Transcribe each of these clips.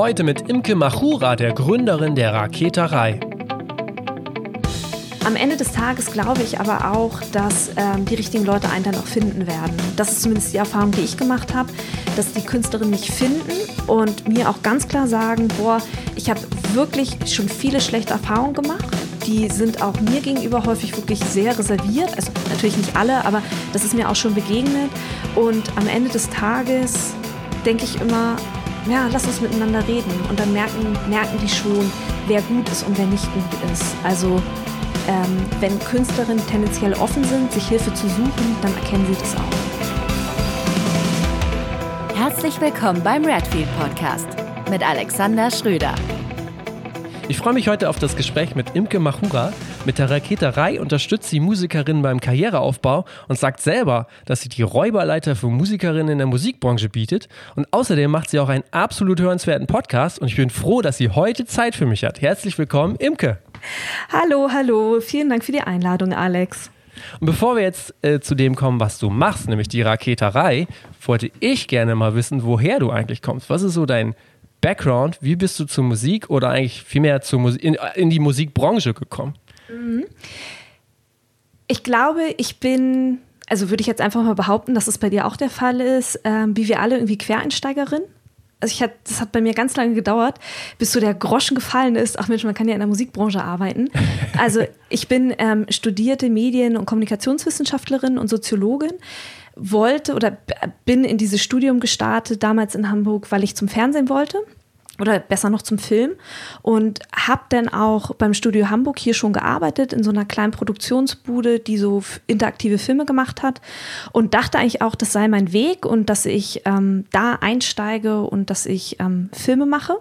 Heute mit Imke Machura, der Gründerin der Raketerei. Am Ende des Tages glaube ich aber auch, dass ähm, die richtigen Leute einen dann auch finden werden. Das ist zumindest die Erfahrung, die ich gemacht habe, dass die Künstlerinnen mich finden und mir auch ganz klar sagen, boah, ich habe wirklich schon viele schlechte Erfahrungen gemacht. Die sind auch mir gegenüber häufig wirklich sehr reserviert. Also natürlich nicht alle, aber das ist mir auch schon begegnet. Und am Ende des Tages denke ich immer, ja, lass uns miteinander reden. Und dann merken, merken die schon, wer gut ist und wer nicht gut ist. Also ähm, wenn Künstlerinnen tendenziell offen sind, sich Hilfe zu suchen, dann erkennen sie das auch. Herzlich willkommen beim Redfield Podcast mit Alexander Schröder. Ich freue mich heute auf das Gespräch mit Imke Machura. Mit der Raketerei unterstützt sie Musikerinnen beim Karriereaufbau und sagt selber, dass sie die Räuberleiter für Musikerinnen in der Musikbranche bietet. Und außerdem macht sie auch einen absolut hörenswerten Podcast und ich bin froh, dass sie heute Zeit für mich hat. Herzlich willkommen, Imke. Hallo, hallo. Vielen Dank für die Einladung, Alex. Und bevor wir jetzt äh, zu dem kommen, was du machst, nämlich die Raketerei, wollte ich gerne mal wissen, woher du eigentlich kommst. Was ist so dein Background? Wie bist du zur Musik oder eigentlich vielmehr zur Musik, in, in die Musikbranche gekommen? Mhm. Ich glaube, ich bin, also würde ich jetzt einfach mal behaupten, dass es bei dir auch der Fall ist, ähm, wie wir alle irgendwie Quereinsteigerin also ich hat, das hat bei mir ganz lange gedauert, bis so der Groschen gefallen ist. Ach Mensch, man kann ja in der Musikbranche arbeiten. Also ich bin ähm, studierte Medien- und Kommunikationswissenschaftlerin und Soziologin, wollte oder bin in dieses Studium gestartet, damals in Hamburg, weil ich zum Fernsehen wollte oder besser noch zum Film und habe dann auch beim Studio Hamburg hier schon gearbeitet in so einer kleinen Produktionsbude, die so interaktive Filme gemacht hat und dachte eigentlich auch, das sei mein Weg und dass ich ähm, da einsteige und dass ich ähm, Filme mache.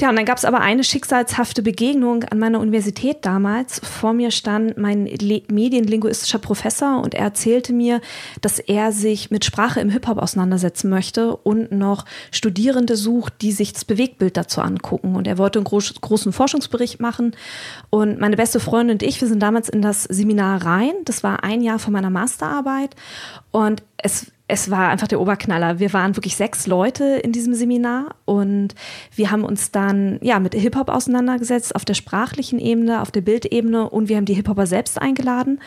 Ja, und dann gab es aber eine schicksalshafte Begegnung an meiner Universität damals. Vor mir stand mein medienlinguistischer Professor und er erzählte mir, dass er sich mit Sprache im Hip-Hop auseinandersetzen möchte und noch Studierende sucht, die sich das Bewegtbild dazu angucken. Und er wollte einen groß, großen Forschungsbericht machen. Und meine beste Freundin und ich, wir sind damals in das Seminar rein. Das war ein Jahr von meiner Masterarbeit. Und es es war einfach der Oberknaller. Wir waren wirklich sechs Leute in diesem Seminar und wir haben uns dann ja mit Hip-Hop auseinandergesetzt auf der sprachlichen Ebene, auf der Bildebene und wir haben die Hip-Hopper selbst eingeladen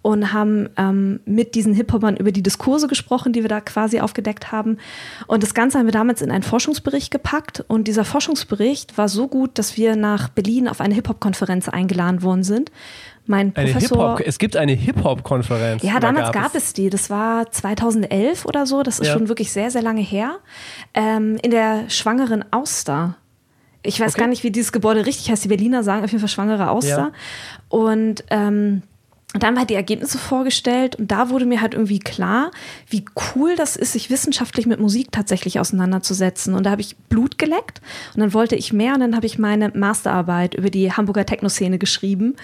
und haben ähm, mit diesen Hip-Hopern über die Diskurse gesprochen, die wir da quasi aufgedeckt haben. Und das Ganze haben wir damals in einen Forschungsbericht gepackt und dieser Forschungsbericht war so gut, dass wir nach Berlin auf eine Hip-Hop-Konferenz eingeladen worden sind mein eine Professor. es gibt eine Hip-Hop-Konferenz. Ja, damals gab, es? es? die. Das war 2011 oder so. Das ist ja. schon wirklich sehr, sehr lange her. Ähm, in der Schwangeren Auster. Ich weiß okay. gar nicht, wie dieses Gebäude richtig heißt. Die Berliner sagen auf jeden Fall Schwangere Auster. Ja. Und ähm, und dann haben wir halt die Ergebnisse vorgestellt und da wurde mir halt irgendwie klar, wie cool das ist, sich wissenschaftlich mit Musik tatsächlich auseinanderzusetzen. Und da habe ich Blut geleckt und dann wollte ich mehr und dann habe ich meine Masterarbeit über die Hamburger Techno-Szene geschrieben.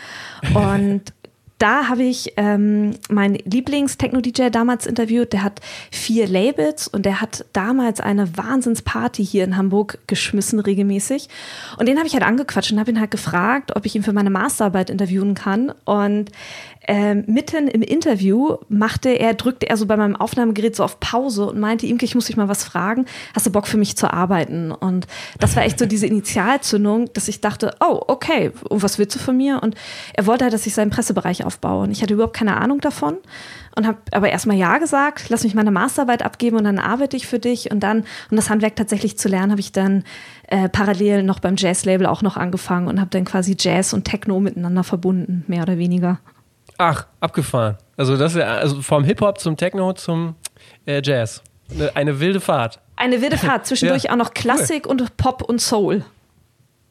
Und da habe ich ähm, meinen Lieblings-Techno-DJ damals interviewt. Der hat vier Labels und der hat damals eine Wahnsinnsparty hier in Hamburg geschmissen, regelmäßig. Und den habe ich halt angequatscht und habe ihn halt gefragt, ob ich ihn für meine Masterarbeit interviewen kann. Und ähm, mitten im Interview machte er, drückte er so bei meinem Aufnahmegerät so auf Pause und meinte, Imke, ich muss dich mal was fragen. Hast du Bock für mich zu arbeiten? Und das war echt so diese Initialzündung, dass ich dachte, oh, okay, und was willst du von mir? Und er wollte halt, dass ich seinen Pressebereich aufbaue. Und ich hatte überhaupt keine Ahnung davon und habe aber erstmal Ja gesagt, lass mich meine Masterarbeit abgeben und dann arbeite ich für dich. Und dann, um das Handwerk tatsächlich zu lernen, habe ich dann äh, parallel noch beim Jazz-Label auch noch angefangen und habe dann quasi Jazz und Techno miteinander verbunden, mehr oder weniger. Ach, abgefahren. Also das ist ja also vom Hip-Hop zum Techno zum äh, Jazz. Eine, eine, wilde Fahrt. Eine wilde Fahrt. Zwischendurch ja. auch noch Klassik cool. und Pop und Soul.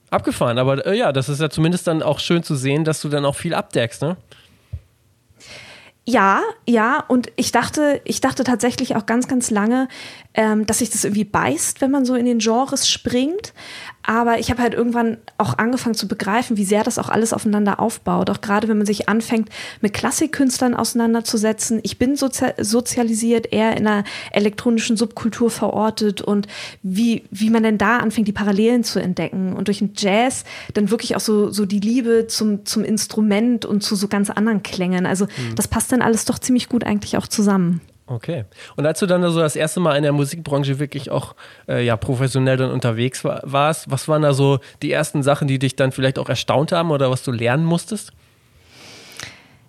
Abgefahren, aber äh, ja, das ist ja zumindest dann auch schön zu sehen, dass du dann auch viel abdeckst, ne? Ja, ja, und ich dachte, ich dachte tatsächlich auch ganz, ganz lange, ähm, dass sich das irgendwie beißt, wenn man so in den Genres springt. Aber ich habe halt irgendwann auch angefangen zu begreifen, wie sehr das auch alles aufeinander aufbaut. Auch gerade wenn man sich anfängt, mit Klassikkünstlern auseinanderzusetzen. Ich bin sozi sozialisiert, eher in einer elektronischen Subkultur verortet und wie, wie man denn da anfängt, die Parallelen zu entdecken. Und durch den Jazz dann wirklich auch so, so die Liebe zum, zum Instrument und zu so ganz anderen Klängen. Also mhm. das passt dann alles doch ziemlich gut eigentlich auch zusammen. Okay. Und als du dann so das erste Mal in der Musikbranche wirklich auch äh, ja, professionell dann unterwegs war, warst, was waren da so die ersten Sachen, die dich dann vielleicht auch erstaunt haben oder was du lernen musstest?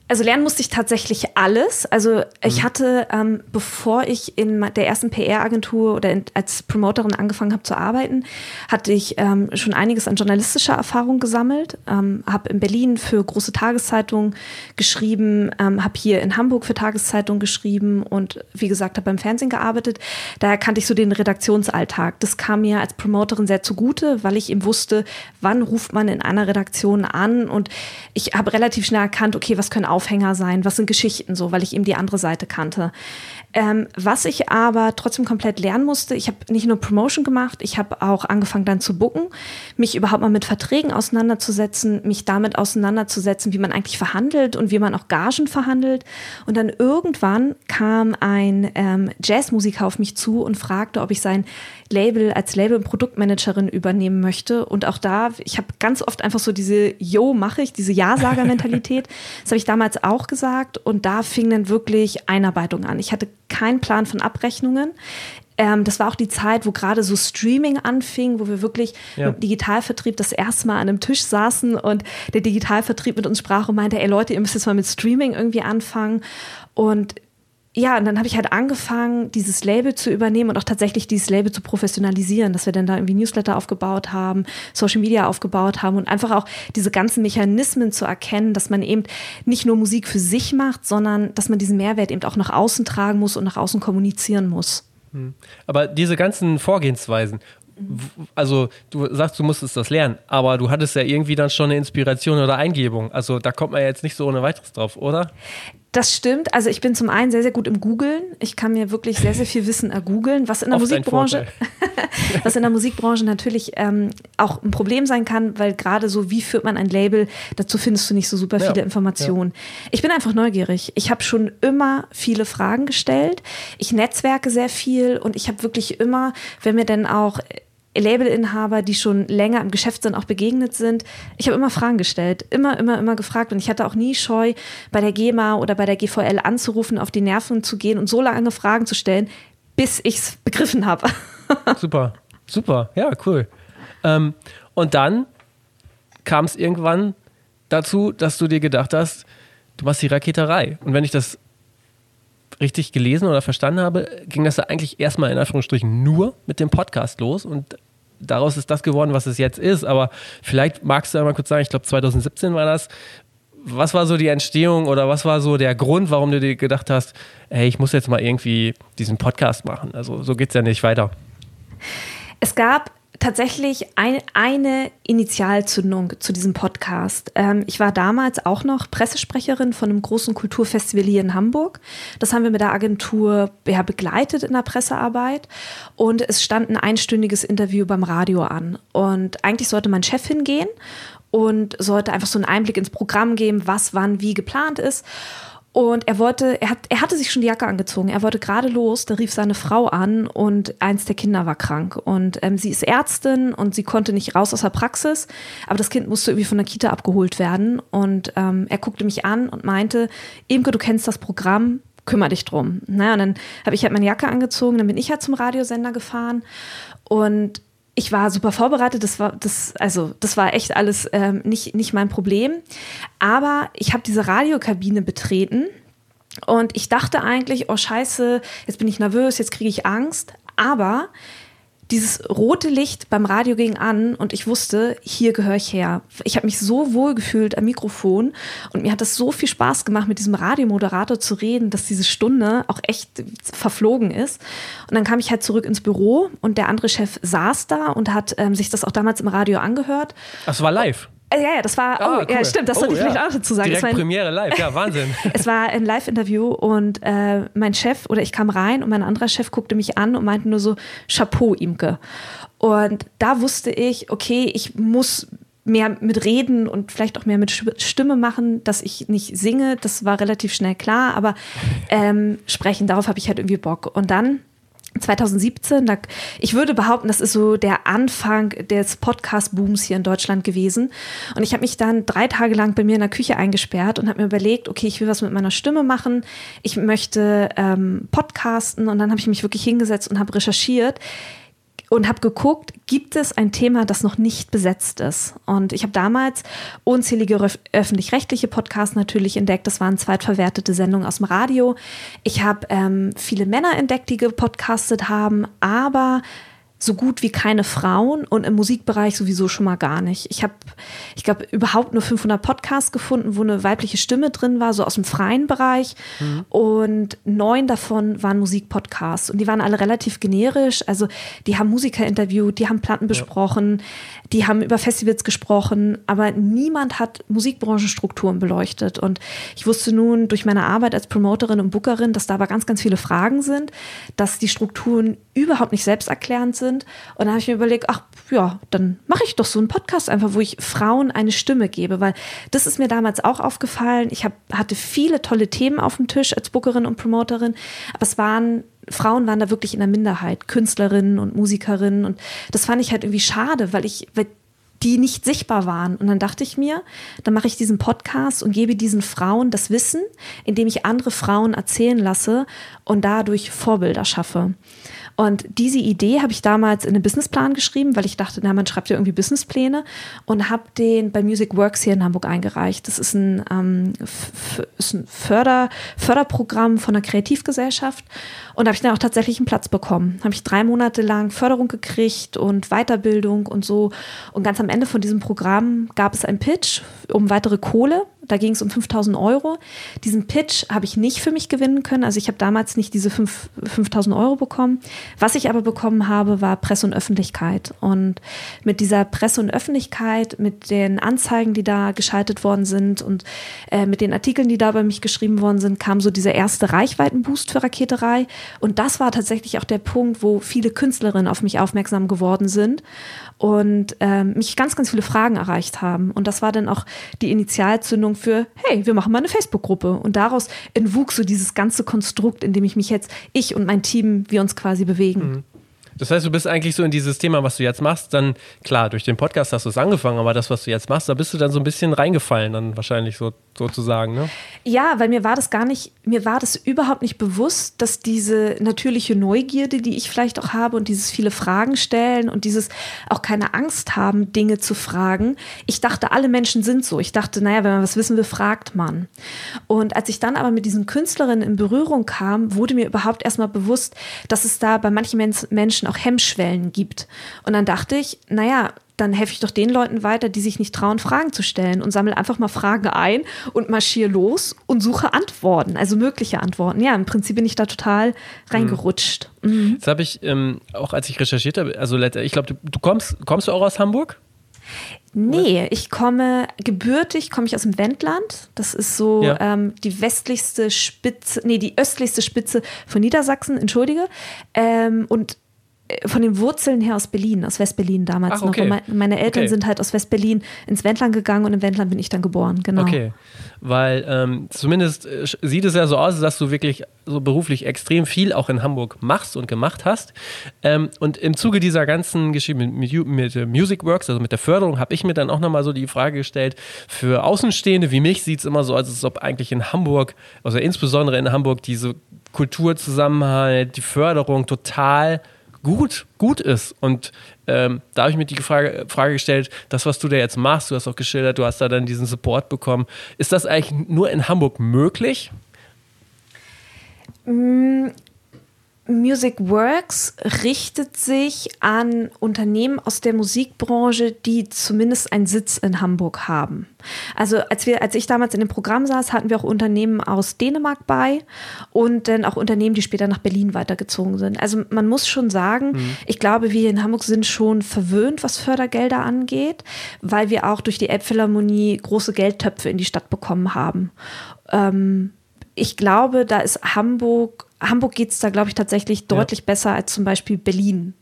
Also lernen musste ich tatsächlich alles. Also ich mhm. hatte, ähm, bevor ich in der ersten PR-Agentur oder in, als Promoterin angefangen habe zu arbeiten, hatte ich ähm, schon einiges an journalistischer Erfahrung gesammelt. Ähm, habe in Berlin für große Tageszeitungen geschrieben, ähm, habe hier in Hamburg für Tageszeitungen geschrieben und wie gesagt, habe beim Fernsehen gearbeitet. Daher kannte ich so den Redaktionsalltag. Das kam mir als Promoterin sehr zugute, weil ich eben wusste, wann ruft man in einer Redaktion an und ich habe relativ schnell erkannt, okay, was können Aufhänger sein, was sind Geschichten so, weil ich eben die andere Seite kannte. Ähm, was ich aber trotzdem komplett lernen musste, ich habe nicht nur Promotion gemacht, ich habe auch angefangen dann zu booken, mich überhaupt mal mit Verträgen auseinanderzusetzen, mich damit auseinanderzusetzen, wie man eigentlich verhandelt und wie man auch Gagen verhandelt. Und dann irgendwann kam ein ähm, Jazzmusiker auf mich zu und fragte, ob ich sein Label als Label- und Produktmanagerin übernehmen möchte. Und auch da, ich habe ganz oft einfach so diese Yo, mache ich, diese Ja-Sager-Mentalität. das habe ich damals auch gesagt. Und da fing dann wirklich Einarbeitung an. Ich hatte keinen Plan von Abrechnungen. Ähm, das war auch die Zeit, wo gerade so Streaming anfing, wo wir wirklich ja. mit Digitalvertrieb das erste Mal an einem Tisch saßen und der Digitalvertrieb mit uns sprach und meinte, ey Leute, ihr müsst jetzt mal mit Streaming irgendwie anfangen. Und ja, und dann habe ich halt angefangen, dieses Label zu übernehmen und auch tatsächlich dieses Label zu professionalisieren, dass wir dann da irgendwie Newsletter aufgebaut haben, Social Media aufgebaut haben und einfach auch diese ganzen Mechanismen zu erkennen, dass man eben nicht nur Musik für sich macht, sondern dass man diesen Mehrwert eben auch nach außen tragen muss und nach außen kommunizieren muss. Hm. Aber diese ganzen Vorgehensweisen, also du sagst, du musstest das lernen, aber du hattest ja irgendwie dann schon eine Inspiration oder Eingebung. Also da kommt man ja jetzt nicht so ohne weiteres drauf, oder? Das stimmt. Also ich bin zum einen sehr, sehr gut im Googlen. Ich kann mir wirklich sehr, sehr viel Wissen ergoogeln, was in der Oft Musikbranche, was in der Musikbranche natürlich ähm, auch ein Problem sein kann, weil gerade so, wie führt man ein Label, dazu findest du nicht so super viele ja, Informationen. Ja. Ich bin einfach neugierig. Ich habe schon immer viele Fragen gestellt. Ich netzwerke sehr viel und ich habe wirklich immer, wenn mir denn auch Labelinhaber, die schon länger im Geschäft sind, auch begegnet sind. Ich habe immer Fragen gestellt, immer, immer, immer gefragt und ich hatte auch nie Scheu, bei der GEMA oder bei der GVL anzurufen, auf die Nerven zu gehen und so lange Fragen zu stellen, bis ich es begriffen habe. super, super, ja, cool. Ähm, und dann kam es irgendwann dazu, dass du dir gedacht hast, du machst die Raketerei. Und wenn ich das richtig gelesen oder verstanden habe, ging das ja eigentlich erstmal in Anführungsstrichen nur mit dem Podcast los und daraus ist das geworden, was es jetzt ist. Aber vielleicht magst du einmal kurz sagen, ich glaube 2017 war das. Was war so die Entstehung oder was war so der Grund, warum du dir gedacht hast, hey, ich muss jetzt mal irgendwie diesen Podcast machen? Also so geht es ja nicht weiter. Es gab tatsächlich ein, eine Initialzündung zu diesem Podcast. Ähm, ich war damals auch noch Pressesprecherin von einem großen Kulturfestival hier in Hamburg. Das haben wir mit der Agentur ja, begleitet in der Pressearbeit. Und es stand ein einstündiges Interview beim Radio an. Und eigentlich sollte mein Chef hingehen und sollte einfach so einen Einblick ins Programm geben, was wann wie geplant ist. Und er wollte, er, hat, er hatte sich schon die Jacke angezogen. Er wollte gerade los, da rief seine Frau an und eins der Kinder war krank. Und ähm, sie ist Ärztin und sie konnte nicht raus aus der Praxis, aber das Kind musste irgendwie von der Kita abgeholt werden. Und ähm, er guckte mich an und meinte, Imke, du kennst das Programm, kümmere dich drum. Na, und dann habe ich halt meine Jacke angezogen, dann bin ich halt zum Radiosender gefahren und ich war super vorbereitet. Das war das, also das war echt alles ähm, nicht nicht mein Problem. Aber ich habe diese Radiokabine betreten und ich dachte eigentlich, oh Scheiße, jetzt bin ich nervös, jetzt kriege ich Angst. Aber dieses rote Licht beim Radio ging an und ich wusste, hier gehöre ich her. Ich habe mich so wohl gefühlt am Mikrofon und mir hat das so viel Spaß gemacht, mit diesem Radiomoderator zu reden, dass diese Stunde auch echt verflogen ist. Und dann kam ich halt zurück ins Büro und der andere Chef saß da und hat ähm, sich das auch damals im Radio angehört. Das war live. Äh, ja, ja, das war, ah, oh, cool. ja, stimmt, das sollte oh, ich vielleicht auch dazu sagen. Direkt ein, Premiere live, ja, Wahnsinn. es war ein Live-Interview und äh, mein Chef oder ich kam rein und mein anderer Chef guckte mich an und meinte nur so, Chapeau, Imke. Und da wusste ich, okay, ich muss mehr mit Reden und vielleicht auch mehr mit Stimme machen, dass ich nicht singe, das war relativ schnell klar, aber ähm, sprechen, darauf habe ich halt irgendwie Bock. Und dann 2017, da, ich würde behaupten, das ist so der Anfang des Podcast-Booms hier in Deutschland gewesen. Und ich habe mich dann drei Tage lang bei mir in der Küche eingesperrt und habe mir überlegt, okay, ich will was mit meiner Stimme machen. Ich möchte ähm, podcasten. Und dann habe ich mich wirklich hingesetzt und habe recherchiert und habe geguckt, gibt es ein Thema, das noch nicht besetzt ist. Und ich habe damals unzählige öffentlich-rechtliche Podcasts natürlich entdeckt. Das waren zweitverwertete Sendungen aus dem Radio. Ich habe ähm, viele Männer entdeckt, die gepodcastet haben, aber so gut wie keine Frauen und im Musikbereich sowieso schon mal gar nicht. Ich habe, ich glaube, überhaupt nur 500 Podcasts gefunden, wo eine weibliche Stimme drin war, so aus dem freien Bereich. Mhm. Und neun davon waren Musikpodcasts und die waren alle relativ generisch. Also die haben Musiker interviewt, die haben Platten besprochen, ja. Die haben über Festivals gesprochen, aber niemand hat Musikbranchenstrukturen beleuchtet. Und ich wusste nun durch meine Arbeit als Promoterin und Bookerin, dass da aber ganz, ganz viele Fragen sind, dass die Strukturen überhaupt nicht selbsterklärend sind. Und dann habe ich mir überlegt, ach ja, dann mache ich doch so einen Podcast einfach, wo ich Frauen eine Stimme gebe, weil das ist mir damals auch aufgefallen. Ich hab, hatte viele tolle Themen auf dem Tisch als Bookerin und Promoterin, aber es waren Frauen waren da wirklich in der Minderheit, Künstlerinnen und Musikerinnen und das fand ich halt irgendwie schade, weil ich, weil die nicht sichtbar waren. Und dann dachte ich mir, dann mache ich diesen Podcast und gebe diesen Frauen das Wissen, indem ich andere Frauen erzählen lasse und dadurch Vorbilder schaffe. Und diese Idee habe ich damals in einen Businessplan geschrieben, weil ich dachte, na, man schreibt ja irgendwie Businesspläne und habe den bei Music Works hier in Hamburg eingereicht. Das ist ein, ähm, ist ein Förder, Förderprogramm von einer Kreativgesellschaft und da habe ich dann auch tatsächlich einen Platz bekommen. Habe ich drei Monate lang Förderung gekriegt und Weiterbildung und so. Und ganz am Ende von diesem Programm gab es einen Pitch um weitere Kohle da ging es um 5000 Euro. Diesen Pitch habe ich nicht für mich gewinnen können. Also ich habe damals nicht diese 5, 5000 Euro bekommen. Was ich aber bekommen habe, war Presse und Öffentlichkeit. Und mit dieser Presse und Öffentlichkeit, mit den Anzeigen, die da geschaltet worden sind und äh, mit den Artikeln, die da bei mich geschrieben worden sind, kam so dieser erste Reichweitenboost für Raketerei. Und das war tatsächlich auch der Punkt, wo viele Künstlerinnen auf mich aufmerksam geworden sind und ähm, mich ganz, ganz viele Fragen erreicht haben. Und das war dann auch die Initialzündung für, hey, wir machen mal eine Facebook-Gruppe. Und daraus entwuchs so dieses ganze Konstrukt, in dem ich mich jetzt, ich und mein Team, wir uns quasi bewegen. Mhm. Das heißt, du bist eigentlich so in dieses Thema, was du jetzt machst, dann klar, durch den Podcast hast du es angefangen, aber das, was du jetzt machst, da bist du dann so ein bisschen reingefallen, dann wahrscheinlich so sozusagen, ne? Ja, weil mir war das gar nicht, mir war das überhaupt nicht bewusst, dass diese natürliche Neugierde, die ich vielleicht auch habe und dieses viele Fragen stellen und dieses auch keine Angst haben, Dinge zu fragen. Ich dachte, alle Menschen sind so. Ich dachte, naja, wenn man was wissen will, fragt man. Und als ich dann aber mit diesen Künstlerinnen in Berührung kam, wurde mir überhaupt erstmal bewusst, dass es da bei manchen Menschen Menschen auch Hemmschwellen gibt. Und dann dachte ich, naja, dann helfe ich doch den Leuten weiter, die sich nicht trauen, Fragen zu stellen und sammle einfach mal Fragen ein und marschiere los und suche Antworten, also mögliche Antworten. Ja, im Prinzip bin ich da total reingerutscht. Mhm. Mhm. Jetzt habe ich, ähm, auch als ich recherchiert habe, also ich glaube, du, du, kommst, kommst du auch aus Hamburg? Nee, ich komme gebürtig, komme ich aus dem Wendland. Das ist so ja. ähm, die westlichste Spitze, nee, die östlichste Spitze von Niedersachsen, entschuldige. Ähm, und von den Wurzeln her aus Berlin, aus Westberlin damals Ach, okay. noch. meine Eltern okay. sind halt aus Westberlin ins Wendland gegangen und im Wendland bin ich dann geboren, genau. Okay, weil ähm, zumindest äh, sieht es ja so aus, dass du wirklich so beruflich extrem viel auch in Hamburg machst und gemacht hast. Ähm, und im Zuge dieser ganzen Geschichte mit, mit, mit Music Works, also mit der Förderung, habe ich mir dann auch nochmal so die Frage gestellt, für Außenstehende wie mich sieht es immer so aus, als ob eigentlich in Hamburg, also insbesondere in Hamburg, diese Kulturzusammenhalt, die Förderung total gut, gut ist. Und ähm, da habe ich mir die Frage, Frage gestellt, das, was du da jetzt machst, du hast auch geschildert, du hast da dann diesen Support bekommen. Ist das eigentlich nur in Hamburg möglich? Music Works richtet sich an Unternehmen aus der Musikbranche, die zumindest einen Sitz in Hamburg haben. Also als wir, als ich damals in dem Programm saß, hatten wir auch Unternehmen aus Dänemark bei und dann auch Unternehmen, die später nach Berlin weitergezogen sind. Also man muss schon sagen, mhm. ich glaube, wir in Hamburg sind schon verwöhnt, was Fördergelder angeht, weil wir auch durch die Elbphilharmonie große Geldtöpfe in die Stadt bekommen haben. Ähm, ich glaube, da ist Hamburg Hamburg geht es da, glaube ich, tatsächlich deutlich ja. besser als zum Beispiel Berlin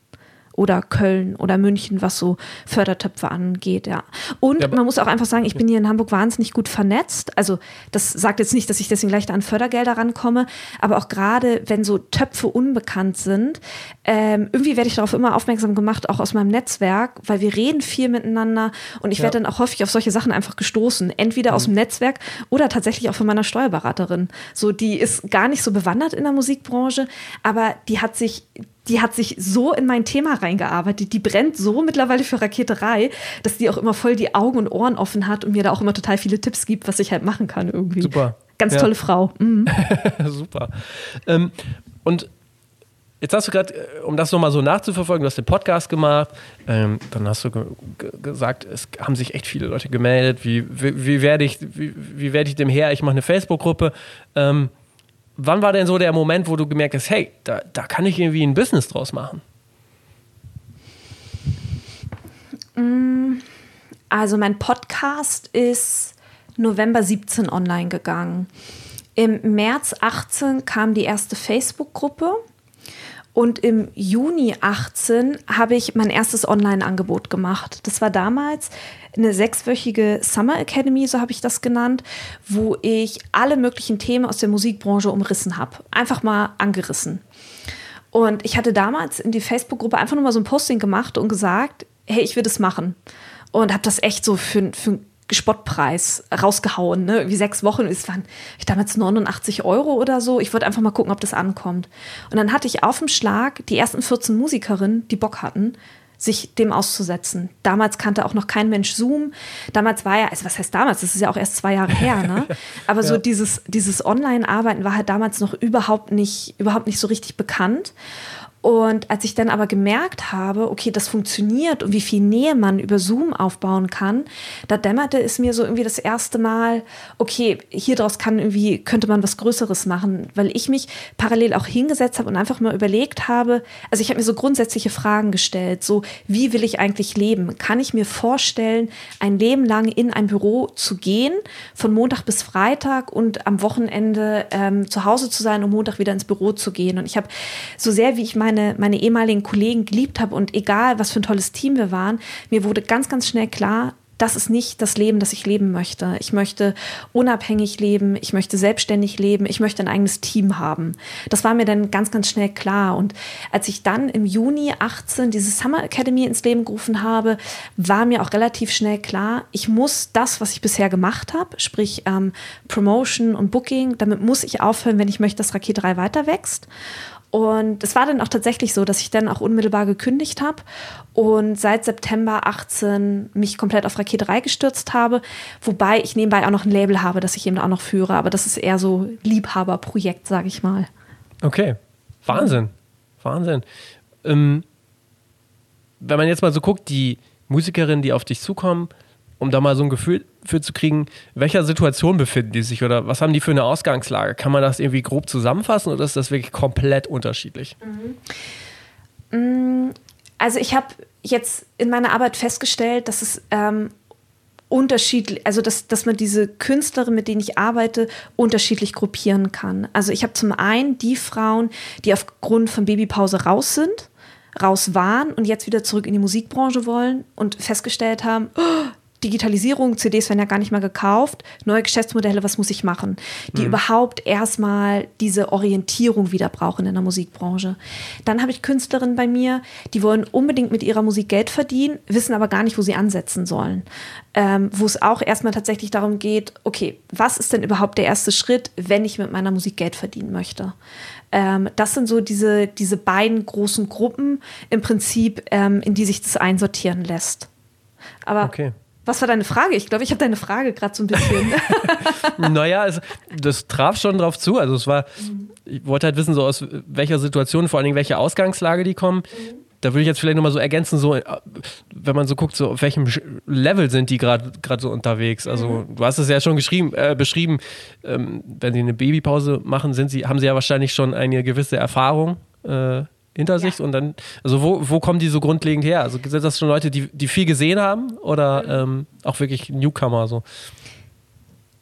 oder Köln oder München, was so Fördertöpfe angeht, ja. Und ja, man muss auch einfach sagen, ich bin hier in Hamburg wahnsinnig gut vernetzt. Also das sagt jetzt nicht, dass ich deswegen leichter an Fördergelder rankomme, aber auch gerade, wenn so Töpfe unbekannt sind, ähm, irgendwie werde ich darauf immer aufmerksam gemacht, auch aus meinem Netzwerk, weil wir reden viel miteinander und ich ja. werde dann auch häufig auf solche Sachen einfach gestoßen. Entweder mhm. aus dem Netzwerk oder tatsächlich auch von meiner Steuerberaterin. So, die ist gar nicht so bewandert in der Musikbranche, aber die hat sich die hat sich so in mein Thema reingearbeitet, die brennt so mittlerweile für Raketerei, dass die auch immer voll die Augen und Ohren offen hat und mir da auch immer total viele Tipps gibt, was ich halt machen kann irgendwie. Super. Ganz ja. tolle Frau. Mhm. Super. Ähm, und Jetzt hast du gerade, äh, um das nochmal so nachzuverfolgen, du hast den Podcast gemacht, ähm, dann hast du ge gesagt, es haben sich echt viele Leute gemeldet, wie, wie, wie werde ich, wie, wie werde ich dem her, ich mache eine Facebook-Gruppe. Ähm, wann war denn so der Moment, wo du gemerkt hast, hey, da, da kann ich irgendwie ein Business draus machen? Mm, also mein Podcast ist November 17 online gegangen. Im März 18 kam die erste Facebook-Gruppe und im Juni 18 habe ich mein erstes Online-Angebot gemacht. Das war damals eine sechswöchige Summer Academy, so habe ich das genannt, wo ich alle möglichen Themen aus der Musikbranche umrissen habe. Einfach mal angerissen. Und ich hatte damals in die Facebook-Gruppe einfach nur mal so ein Posting gemacht und gesagt, hey, ich will das machen. Und habe das echt so für, für Spottpreis rausgehauen, ne? Wie sechs Wochen. Es waren ich damals 89 Euro oder so. Ich wollte einfach mal gucken, ob das ankommt. Und dann hatte ich auf dem Schlag die ersten 14 Musikerinnen, die Bock hatten, sich dem auszusetzen. Damals kannte auch noch kein Mensch Zoom. Damals war ja, also was heißt damals? Das ist ja auch erst zwei Jahre her, ne? Aber ja. so dieses, dieses Online-Arbeiten war halt damals noch überhaupt nicht, überhaupt nicht so richtig bekannt. Und als ich dann aber gemerkt habe, okay, das funktioniert und wie viel Nähe man über Zoom aufbauen kann, da dämmerte es mir so irgendwie das erste Mal, okay, hier draus kann irgendwie, könnte man was Größeres machen, weil ich mich parallel auch hingesetzt habe und einfach mal überlegt habe, also ich habe mir so grundsätzliche Fragen gestellt, so wie will ich eigentlich leben? Kann ich mir vorstellen, ein Leben lang in ein Büro zu gehen, von Montag bis Freitag und am Wochenende ähm, zu Hause zu sein und Montag wieder ins Büro zu gehen? Und ich habe so sehr, wie ich meine meine, meine ehemaligen Kollegen geliebt habe und egal, was für ein tolles Team wir waren, mir wurde ganz, ganz schnell klar, das ist nicht das Leben, das ich leben möchte. Ich möchte unabhängig leben, ich möchte selbstständig leben, ich möchte ein eigenes Team haben. Das war mir dann ganz, ganz schnell klar. Und als ich dann im Juni 18 diese Summer Academy ins Leben gerufen habe, war mir auch relativ schnell klar, ich muss das, was ich bisher gemacht habe, sprich ähm, Promotion und Booking, damit muss ich aufhören, wenn ich möchte, dass Rakete 3 weiter wächst. Und es war dann auch tatsächlich so, dass ich dann auch unmittelbar gekündigt habe und seit September 18 mich komplett auf Raketerei gestürzt habe, wobei ich nebenbei auch noch ein Label habe, das ich eben auch noch führe, aber das ist eher so Liebhaberprojekt, sage ich mal. Okay, Wahnsinn, Wahnsinn. Ähm, wenn man jetzt mal so guckt, die Musikerinnen, die auf dich zukommen, um da mal so ein Gefühl für zu kriegen, welcher Situation befinden die sich oder was haben die für eine Ausgangslage? Kann man das irgendwie grob zusammenfassen oder ist das wirklich komplett unterschiedlich? Mhm. Also ich habe jetzt in meiner Arbeit festgestellt, dass es ähm, unterschiedlich, also dass, dass man diese Künstlerinnen, mit denen ich arbeite, unterschiedlich gruppieren kann. Also ich habe zum einen die Frauen, die aufgrund von Babypause raus sind, raus waren und jetzt wieder zurück in die Musikbranche wollen und festgestellt haben, oh, Digitalisierung, CDs werden ja gar nicht mehr gekauft, neue Geschäftsmodelle, was muss ich machen, die mhm. überhaupt erstmal diese Orientierung wieder brauchen in der Musikbranche. Dann habe ich Künstlerinnen bei mir, die wollen unbedingt mit ihrer Musik Geld verdienen, wissen aber gar nicht, wo sie ansetzen sollen. Ähm, wo es auch erstmal tatsächlich darum geht, okay, was ist denn überhaupt der erste Schritt, wenn ich mit meiner Musik Geld verdienen möchte? Ähm, das sind so diese, diese beiden großen Gruppen im Prinzip, ähm, in die sich das einsortieren lässt. Aber okay. Was war deine Frage? Ich glaube, ich habe deine Frage gerade so ein bisschen. naja, also, das traf schon drauf zu. Also es war, ich wollte halt wissen, so aus welcher Situation, vor allen Dingen welche Ausgangslage die kommen. Mhm. Da würde ich jetzt vielleicht nochmal so ergänzen, so, wenn man so guckt, so auf welchem Level sind die gerade so unterwegs. Also mhm. du hast es ja schon geschrieben, äh, beschrieben, ähm, wenn sie eine Babypause machen, sind sie, haben sie ja wahrscheinlich schon eine gewisse Erfahrung. Äh, hinter sich ja. und dann, also wo, wo kommen die so grundlegend her? Also sind das schon Leute, die, die viel gesehen haben oder ähm, auch wirklich Newcomer so?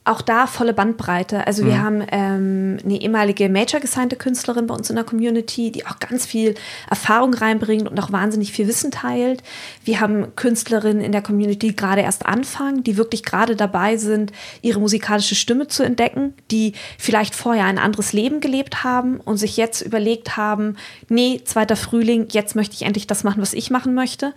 Auch da volle Bandbreite. Also wir mhm. haben ähm, eine ehemalige Major gesignte Künstlerin bei uns in der Community, die auch ganz viel Erfahrung reinbringt und auch wahnsinnig viel Wissen teilt. Wir haben Künstlerinnen in der Community, die gerade erst anfangen, die wirklich gerade dabei sind, ihre musikalische Stimme zu entdecken, die vielleicht vorher ein anderes Leben gelebt haben und sich jetzt überlegt haben, nee, zweiter Frühling, jetzt möchte ich endlich das machen, was ich machen möchte.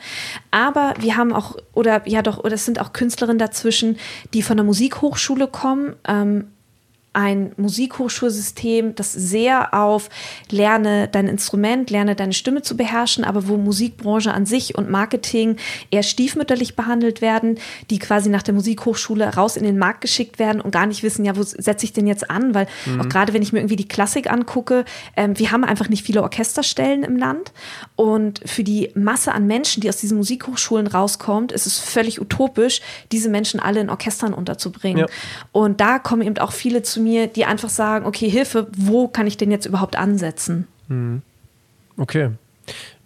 Aber wir haben auch, oder ja doch, oder es sind auch Künstlerinnen dazwischen, die von der Musikhochschule kommen, ähm, ein Musikhochschulsystem, das sehr auf lerne dein Instrument, lerne deine Stimme zu beherrschen, aber wo Musikbranche an sich und Marketing eher stiefmütterlich behandelt werden, die quasi nach der Musikhochschule raus in den Markt geschickt werden und gar nicht wissen, ja, wo setze ich denn jetzt an? Weil mhm. auch gerade wenn ich mir irgendwie die Klassik angucke, ähm, wir haben einfach nicht viele Orchesterstellen im Land und für die Masse an Menschen, die aus diesen Musikhochschulen rauskommt, ist es völlig utopisch, diese Menschen alle in Orchestern unterzubringen. Ja. Und da kommen eben auch viele zu mir, die einfach sagen, okay, Hilfe, wo kann ich denn jetzt überhaupt ansetzen? Mhm. Okay.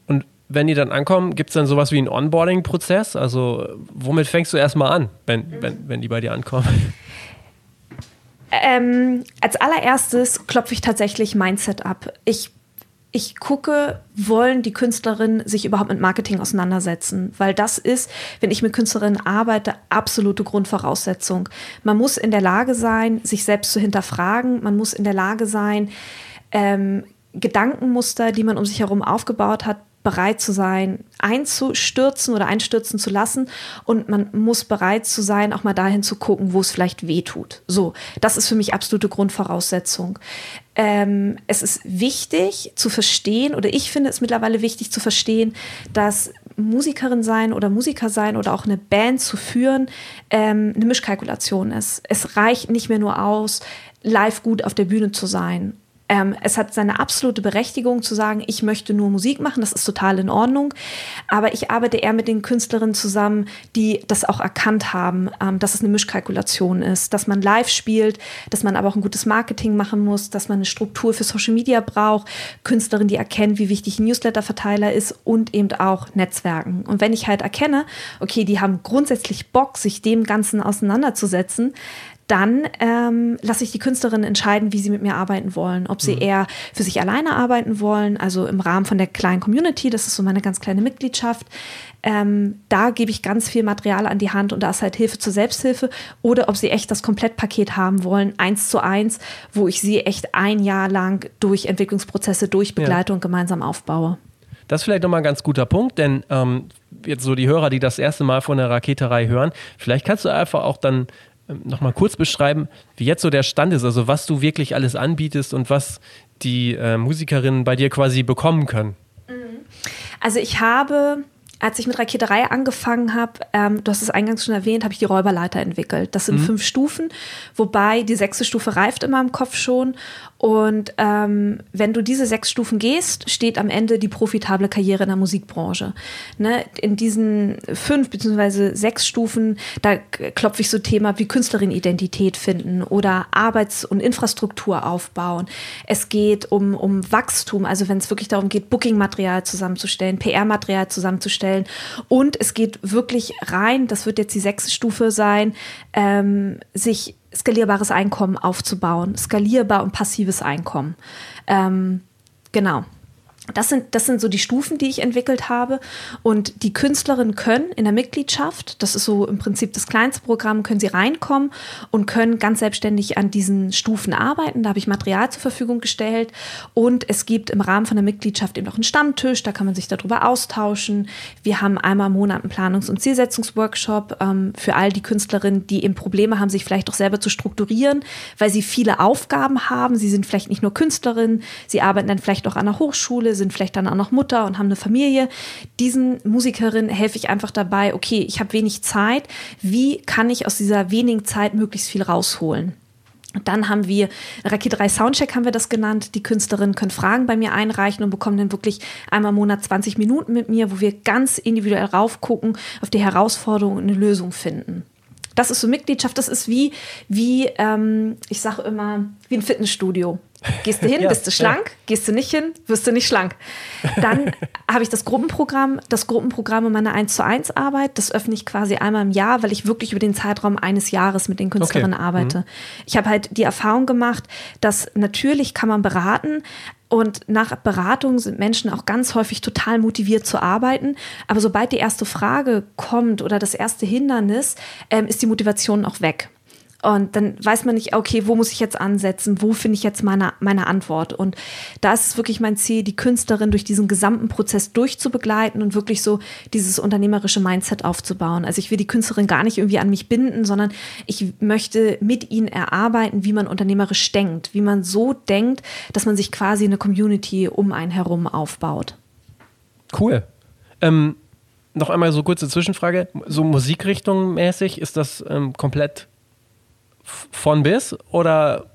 Und wenn die dann ankommen, gibt es dann sowas wie einen Onboarding-Prozess? Also womit fängst du erstmal an, wenn, wenn, wenn die bei dir ankommen? Ähm, als allererstes klopfe ich tatsächlich Mindset ab. Ich ich gucke, wollen die Künstlerinnen sich überhaupt mit Marketing auseinandersetzen? Weil das ist, wenn ich mit Künstlerinnen arbeite, absolute Grundvoraussetzung. Man muss in der Lage sein, sich selbst zu hinterfragen. Man muss in der Lage sein, ähm, Gedankenmuster, die man um sich herum aufgebaut hat, bereit zu sein, einzustürzen oder einstürzen zu lassen. Und man muss bereit zu sein, auch mal dahin zu gucken, wo es vielleicht weh tut. So, das ist für mich absolute Grundvoraussetzung. Ähm, es ist wichtig zu verstehen, oder ich finde es mittlerweile wichtig zu verstehen, dass Musikerin sein oder Musiker sein oder auch eine Band zu führen, ähm, eine Mischkalkulation ist. Es reicht nicht mehr nur aus, live gut auf der Bühne zu sein ähm, es hat seine absolute Berechtigung zu sagen, ich möchte nur Musik machen, das ist total in Ordnung. Aber ich arbeite eher mit den Künstlerinnen zusammen, die das auch erkannt haben, ähm, dass es eine Mischkalkulation ist, dass man live spielt, dass man aber auch ein gutes Marketing machen muss, dass man eine Struktur für Social Media braucht, Künstlerinnen, die erkennen, wie wichtig ein Newsletter-Verteiler ist und eben auch Netzwerken. Und wenn ich halt erkenne, okay, die haben grundsätzlich Bock, sich dem Ganzen auseinanderzusetzen, dann ähm, lasse ich die Künstlerin entscheiden, wie sie mit mir arbeiten wollen. Ob sie mhm. eher für sich alleine arbeiten wollen, also im Rahmen von der kleinen Community, das ist so meine ganz kleine Mitgliedschaft. Ähm, da gebe ich ganz viel Material an die Hand und da ist halt Hilfe zur Selbsthilfe. Oder ob sie echt das Komplettpaket haben wollen, eins zu eins, wo ich sie echt ein Jahr lang durch Entwicklungsprozesse durchbegleite ja. und gemeinsam aufbaue. Das ist vielleicht nochmal ein ganz guter Punkt, denn ähm, jetzt so die Hörer, die das erste Mal von der Raketerei hören, vielleicht kannst du einfach auch dann nochmal kurz beschreiben, wie jetzt so der Stand ist, also was du wirklich alles anbietest und was die äh, Musikerinnen bei dir quasi bekommen können? Mhm. Also ich habe als ich mit Raketerei angefangen habe, ähm, du hast es eingangs schon erwähnt, habe ich die Räuberleiter entwickelt. Das sind mhm. fünf Stufen, wobei die sechste Stufe reift in meinem Kopf schon. Und ähm, wenn du diese sechs Stufen gehst, steht am Ende die profitable Karriere in der Musikbranche. Ne? In diesen fünf beziehungsweise sechs Stufen, da klopfe ich so Thema wie Künstlerin-Identität finden oder Arbeits- und Infrastruktur aufbauen. Es geht um, um Wachstum, also wenn es wirklich darum geht, Booking-Material zusammenzustellen, PR-Material zusammenzustellen. Und es geht wirklich rein, das wird jetzt die sechste Stufe sein, ähm, sich skalierbares Einkommen aufzubauen, skalierbar und passives Einkommen. Ähm, genau. Das sind, das sind so die Stufen, die ich entwickelt habe. Und die Künstlerinnen können in der Mitgliedschaft, das ist so im Prinzip das kleinste Programm, können sie reinkommen und können ganz selbstständig an diesen Stufen arbeiten. Da habe ich Material zur Verfügung gestellt. Und es gibt im Rahmen von der Mitgliedschaft eben auch einen Stammtisch, da kann man sich darüber austauschen. Wir haben einmal im Monat einen Planungs- und Zielsetzungsworkshop ähm, für all die Künstlerinnen, die eben Probleme haben, sich vielleicht auch selber zu strukturieren, weil sie viele Aufgaben haben. Sie sind vielleicht nicht nur Künstlerinnen, sie arbeiten dann vielleicht auch an der Hochschule, sind vielleicht dann auch noch Mutter und haben eine Familie. Diesen Musikerinnen helfe ich einfach dabei, okay, ich habe wenig Zeit. Wie kann ich aus dieser wenigen Zeit möglichst viel rausholen? Und dann haben wir Raket 3 Soundcheck haben wir das genannt. Die Künstlerinnen können Fragen bei mir einreichen und bekommen dann wirklich einmal im Monat 20 Minuten mit mir, wo wir ganz individuell raufgucken, auf die Herausforderung und eine Lösung finden. Das ist so Mitgliedschaft, das ist wie, wie ähm, ich sage immer, wie ein Fitnessstudio. Gehst du hin, ja, bist du schlank, ja. gehst du nicht hin, wirst du nicht schlank. Dann habe ich das Gruppenprogramm, das Gruppenprogramm in meiner 1 zu 1 Arbeit, das öffne ich quasi einmal im Jahr, weil ich wirklich über den Zeitraum eines Jahres mit den Künstlerinnen okay. arbeite. Mhm. Ich habe halt die Erfahrung gemacht, dass natürlich kann man beraten, und nach Beratung sind Menschen auch ganz häufig total motiviert zu arbeiten. Aber sobald die erste Frage kommt oder das erste Hindernis, ähm, ist die Motivation auch weg. Und dann weiß man nicht, okay, wo muss ich jetzt ansetzen? Wo finde ich jetzt meine, meine Antwort? Und da ist es wirklich mein Ziel, die Künstlerin durch diesen gesamten Prozess durchzubegleiten und wirklich so dieses unternehmerische Mindset aufzubauen. Also ich will die Künstlerin gar nicht irgendwie an mich binden, sondern ich möchte mit ihnen erarbeiten, wie man unternehmerisch denkt, wie man so denkt, dass man sich quasi eine Community um einen herum aufbaut. Cool. Ähm, noch einmal so kurze Zwischenfrage. So Musikrichtung mäßig, ist das ähm, komplett von bis oder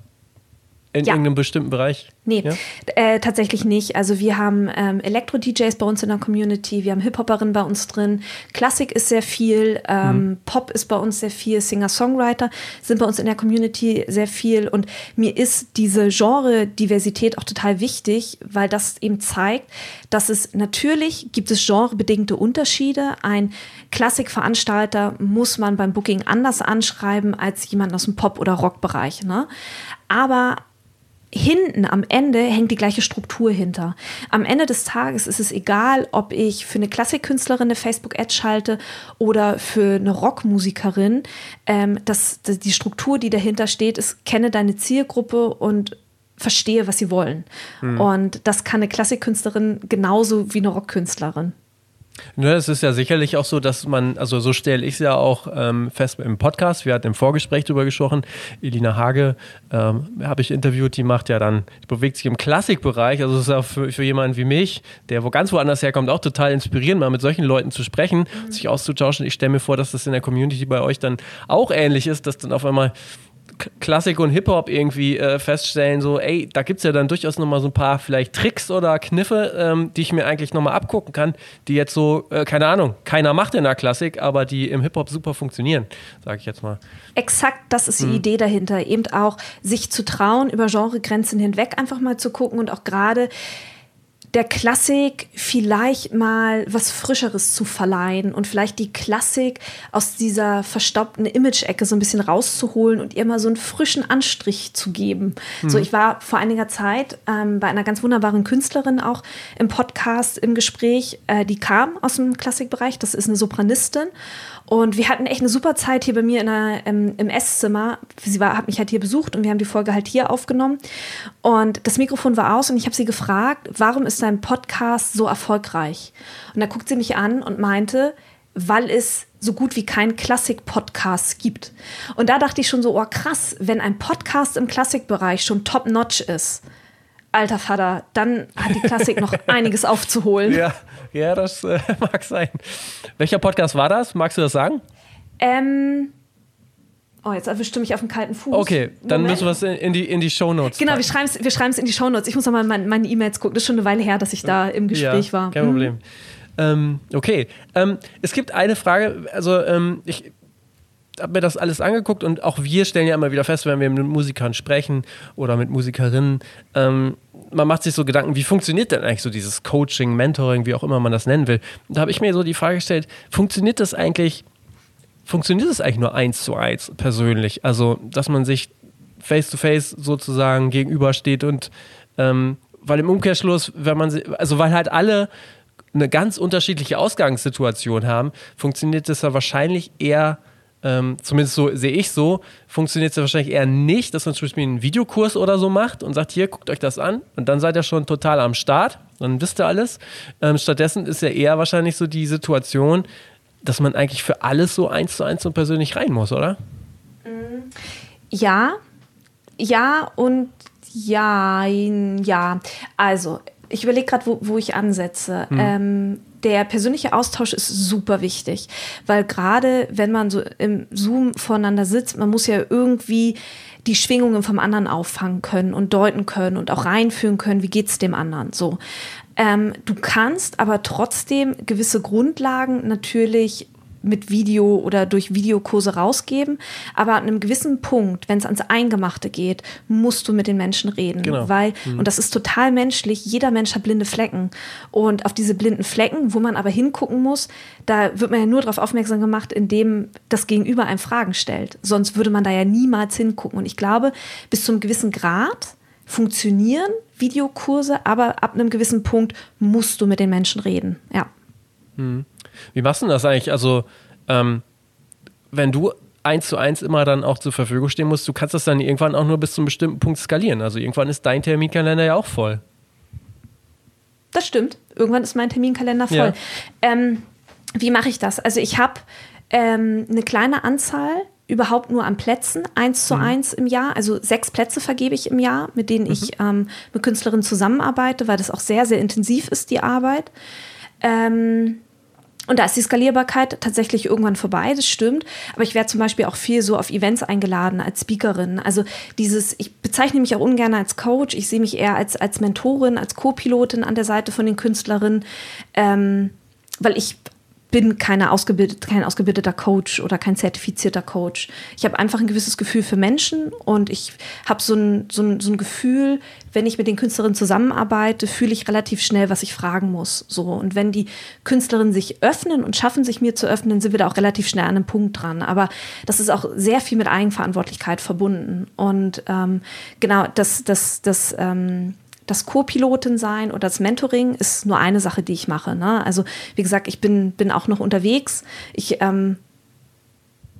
in ja. irgendeinem bestimmten Bereich? Nee, ja? äh, tatsächlich nicht. Also wir haben ähm, Elektro-DJs bei uns in der Community, wir haben Hip-Hoperinnen bei uns drin, Klassik ist sehr viel, ähm, mhm. Pop ist bei uns sehr viel, Singer-Songwriter sind bei uns in der Community sehr viel und mir ist diese Genre-Diversität auch total wichtig, weil das eben zeigt, dass es natürlich gibt es genrebedingte Unterschiede. Ein Klassikveranstalter muss man beim Booking anders anschreiben als jemand aus dem Pop- oder Rockbereich. Ne? Aber hinten am Ende hängt die gleiche Struktur hinter. Am Ende des Tages ist es egal, ob ich für eine Klassikkünstlerin eine Facebook-Ad schalte oder für eine Rockmusikerin. Ähm, das, das, die Struktur, die dahinter steht, ist, kenne deine Zielgruppe und verstehe, was sie wollen. Mhm. Und das kann eine Klassikkünstlerin genauso wie eine Rockkünstlerin. Ne, es ist ja sicherlich auch so, dass man, also so stelle ich es ja auch ähm, fest im Podcast, wir hatten im Vorgespräch darüber gesprochen, Elina Hage ähm, habe ich interviewt, die macht ja dann, die bewegt sich im Klassikbereich, also es ist auch für, für jemanden wie mich, der wo ganz woanders herkommt, auch total inspirierend, mal mit solchen Leuten zu sprechen, mhm. sich auszutauschen. Ich stelle mir vor, dass das in der Community bei euch dann auch ähnlich ist, dass dann auf einmal Klassik und Hip-Hop irgendwie äh, feststellen, so, ey, da gibt es ja dann durchaus nochmal so ein paar vielleicht Tricks oder Kniffe, ähm, die ich mir eigentlich nochmal abgucken kann, die jetzt so, äh, keine Ahnung, keiner macht in der Klassik, aber die im Hip-Hop super funktionieren, sage ich jetzt mal. Exakt, das ist die hm. Idee dahinter, eben auch sich zu trauen, über Genregrenzen hinweg einfach mal zu gucken und auch gerade der Klassik vielleicht mal was Frischeres zu verleihen und vielleicht die Klassik aus dieser verstaubten Image-Ecke so ein bisschen rauszuholen und ihr mal so einen frischen Anstrich zu geben. Mhm. So, ich war vor einiger Zeit ähm, bei einer ganz wunderbaren Künstlerin auch im Podcast im Gespräch, äh, die kam aus dem Klassikbereich, das ist eine Sopranistin und wir hatten echt eine super Zeit hier bei mir in der, im, im Esszimmer. Sie war, hat mich halt hier besucht und wir haben die Folge halt hier aufgenommen. Und das Mikrofon war aus und ich habe sie gefragt, warum ist dein Podcast so erfolgreich? Und da guckt sie mich an und meinte, weil es so gut wie kein Klassik-Podcast gibt. Und da dachte ich schon so, oh krass, wenn ein Podcast im Klassikbereich schon top-notch ist, alter Vater, dann hat die Klassik noch einiges aufzuholen. Ja, ja das äh, mag sein. Welcher Podcast war das? Magst du das sagen? Ähm. Oh, jetzt erwischte mich auf dem kalten Fuß. Okay, dann Moment. müssen wir es in die, in die Shownotes Genau, wir schreiben es wir schreiben's in die Shownotes. Ich muss nochmal meine, meine E-Mails gucken. Das ist schon eine Weile her, dass ich da im Gespräch ja, war. Kein mhm. Problem. Ähm, okay, ähm, es gibt eine Frage, also ähm, ich habe mir das alles angeguckt und auch wir stellen ja immer wieder fest, wenn wir mit Musikern sprechen oder mit Musikerinnen, ähm, man macht sich so Gedanken, wie funktioniert denn eigentlich so dieses Coaching, Mentoring, wie auch immer man das nennen will. da habe ich mir so die Frage gestellt, funktioniert das eigentlich, funktioniert das eigentlich nur eins zu eins persönlich? Also, dass man sich face to face sozusagen gegenübersteht und ähm, weil im Umkehrschluss, wenn man, also weil halt alle eine ganz unterschiedliche Ausgangssituation haben, funktioniert das ja wahrscheinlich eher ähm, zumindest so sehe ich so, funktioniert es ja wahrscheinlich eher nicht, dass man zum Beispiel einen Videokurs oder so macht und sagt, hier, guckt euch das an und dann seid ihr schon total am Start, dann wisst ihr alles. Ähm, stattdessen ist ja eher wahrscheinlich so die Situation, dass man eigentlich für alles so eins zu eins und persönlich rein muss, oder? Ja, ja und ja, ja. Also, ich überlege gerade, wo, wo ich ansetze. Hm. Ähm, der persönliche Austausch ist super wichtig, weil gerade wenn man so im Zoom voneinander sitzt, man muss ja irgendwie die Schwingungen vom anderen auffangen können und deuten können und auch reinführen können, wie geht es dem anderen so. Ähm, du kannst aber trotzdem gewisse Grundlagen natürlich mit Video oder durch Videokurse rausgeben. Aber an einem gewissen Punkt, wenn es ans Eingemachte geht, musst du mit den Menschen reden. Genau. Weil, mhm. und das ist total menschlich, jeder Mensch hat blinde Flecken. Und auf diese blinden Flecken, wo man aber hingucken muss, da wird man ja nur darauf aufmerksam gemacht, indem das Gegenüber einem Fragen stellt. Sonst würde man da ja niemals hingucken. Und ich glaube, bis zu einem gewissen Grad funktionieren Videokurse, aber ab einem gewissen Punkt musst du mit den Menschen reden. Ja. Hm. Wie machst du das eigentlich? Also, ähm, wenn du eins zu eins immer dann auch zur Verfügung stehen musst, du kannst das dann irgendwann auch nur bis zu einem bestimmten Punkt skalieren. Also irgendwann ist dein Terminkalender ja auch voll. Das stimmt. Irgendwann ist mein Terminkalender voll. Ja. Ähm, wie mache ich das? Also ich habe ähm, eine kleine Anzahl überhaupt nur an Plätzen, eins zu mhm. eins im Jahr. Also sechs Plätze vergebe ich im Jahr, mit denen mhm. ich ähm, mit Künstlerinnen zusammenarbeite, weil das auch sehr, sehr intensiv ist, die Arbeit. Ähm, und da ist die Skalierbarkeit tatsächlich irgendwann vorbei, das stimmt. Aber ich werde zum Beispiel auch viel so auf Events eingeladen als Speakerin. Also dieses, ich bezeichne mich auch ungern als Coach, ich sehe mich eher als, als Mentorin, als Co-Pilotin an der Seite von den Künstlerinnen, ähm, weil ich bin keine ausgebildet, kein ausgebildeter Coach oder kein zertifizierter Coach. Ich habe einfach ein gewisses Gefühl für Menschen und ich habe so ein, so, ein, so ein Gefühl, wenn ich mit den Künstlerinnen zusammenarbeite, fühle ich relativ schnell, was ich fragen muss. So. Und wenn die Künstlerinnen sich öffnen und schaffen, sich mir zu öffnen, sind wir da auch relativ schnell an einem Punkt dran. Aber das ist auch sehr viel mit Eigenverantwortlichkeit verbunden. Und ähm, genau, das, das, das, ähm, das Co-Pilotin sein oder das Mentoring ist nur eine Sache, die ich mache. Ne? Also wie gesagt, ich bin, bin auch noch unterwegs. Ich ähm,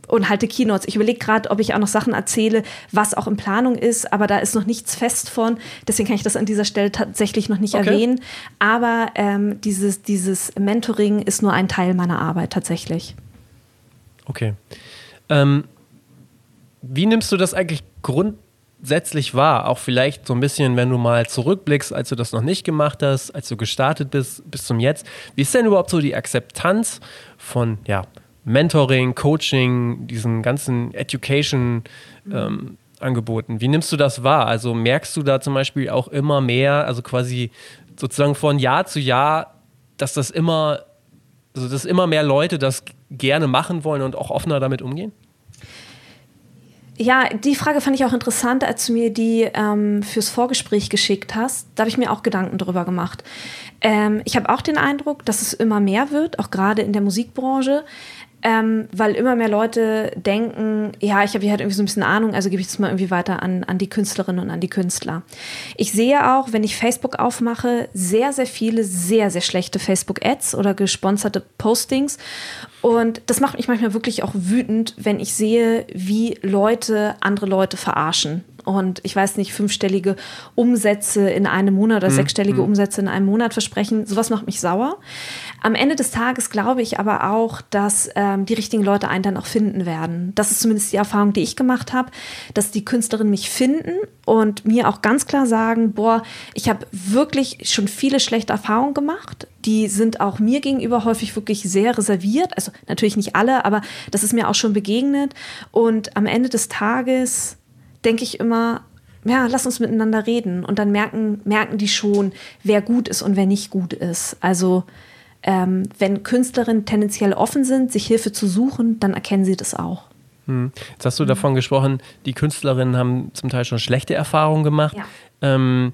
und halte Keynotes. Ich überlege gerade, ob ich auch noch Sachen erzähle, was auch in Planung ist, aber da ist noch nichts fest von. Deswegen kann ich das an dieser Stelle tatsächlich noch nicht okay. erwähnen. Aber ähm, dieses, dieses Mentoring ist nur ein Teil meiner Arbeit tatsächlich. Okay. Ähm, wie nimmst du das eigentlich grund grundsätzlich war, auch vielleicht so ein bisschen, wenn du mal zurückblickst, als du das noch nicht gemacht hast, als du gestartet bist bis zum Jetzt, wie ist denn überhaupt so die Akzeptanz von ja, Mentoring, Coaching, diesen ganzen Education ähm, Angeboten? Wie nimmst du das wahr? Also merkst du da zum Beispiel auch immer mehr, also quasi sozusagen von Jahr zu Jahr, dass das immer, also dass immer mehr Leute das gerne machen wollen und auch offener damit umgehen? Ja, die Frage fand ich auch interessant, als du mir die ähm, fürs Vorgespräch geschickt hast. Da habe ich mir auch Gedanken drüber gemacht. Ähm, ich habe auch den Eindruck, dass es immer mehr wird, auch gerade in der Musikbranche ähm, weil immer mehr Leute denken, ja, ich habe hier halt irgendwie so ein bisschen Ahnung, also gebe ich das mal irgendwie weiter an, an die Künstlerinnen und an die Künstler. Ich sehe auch, wenn ich Facebook aufmache, sehr, sehr viele sehr, sehr schlechte Facebook-Ads oder gesponserte Postings. Und das macht mich manchmal wirklich auch wütend, wenn ich sehe, wie Leute andere Leute verarschen und ich weiß nicht, fünfstellige Umsätze in einem Monat oder mhm. sechsstellige mhm. Umsätze in einem Monat versprechen. Sowas macht mich sauer. Am Ende des Tages glaube ich aber auch, dass ähm, die richtigen Leute einen dann auch finden werden. Das ist zumindest die Erfahrung, die ich gemacht habe, dass die Künstlerinnen mich finden und mir auch ganz klar sagen, boah, ich habe wirklich schon viele schlechte Erfahrungen gemacht. Die sind auch mir gegenüber häufig wirklich sehr reserviert. Also natürlich nicht alle, aber das ist mir auch schon begegnet. Und am Ende des Tages denke ich immer, ja, lass uns miteinander reden. Und dann merken, merken die schon, wer gut ist und wer nicht gut ist. Also ähm, wenn Künstlerinnen tendenziell offen sind, sich Hilfe zu suchen, dann erkennen sie das auch. Hm. Jetzt hast du davon gesprochen, die Künstlerinnen haben zum Teil schon schlechte Erfahrungen gemacht. Ja. Ähm,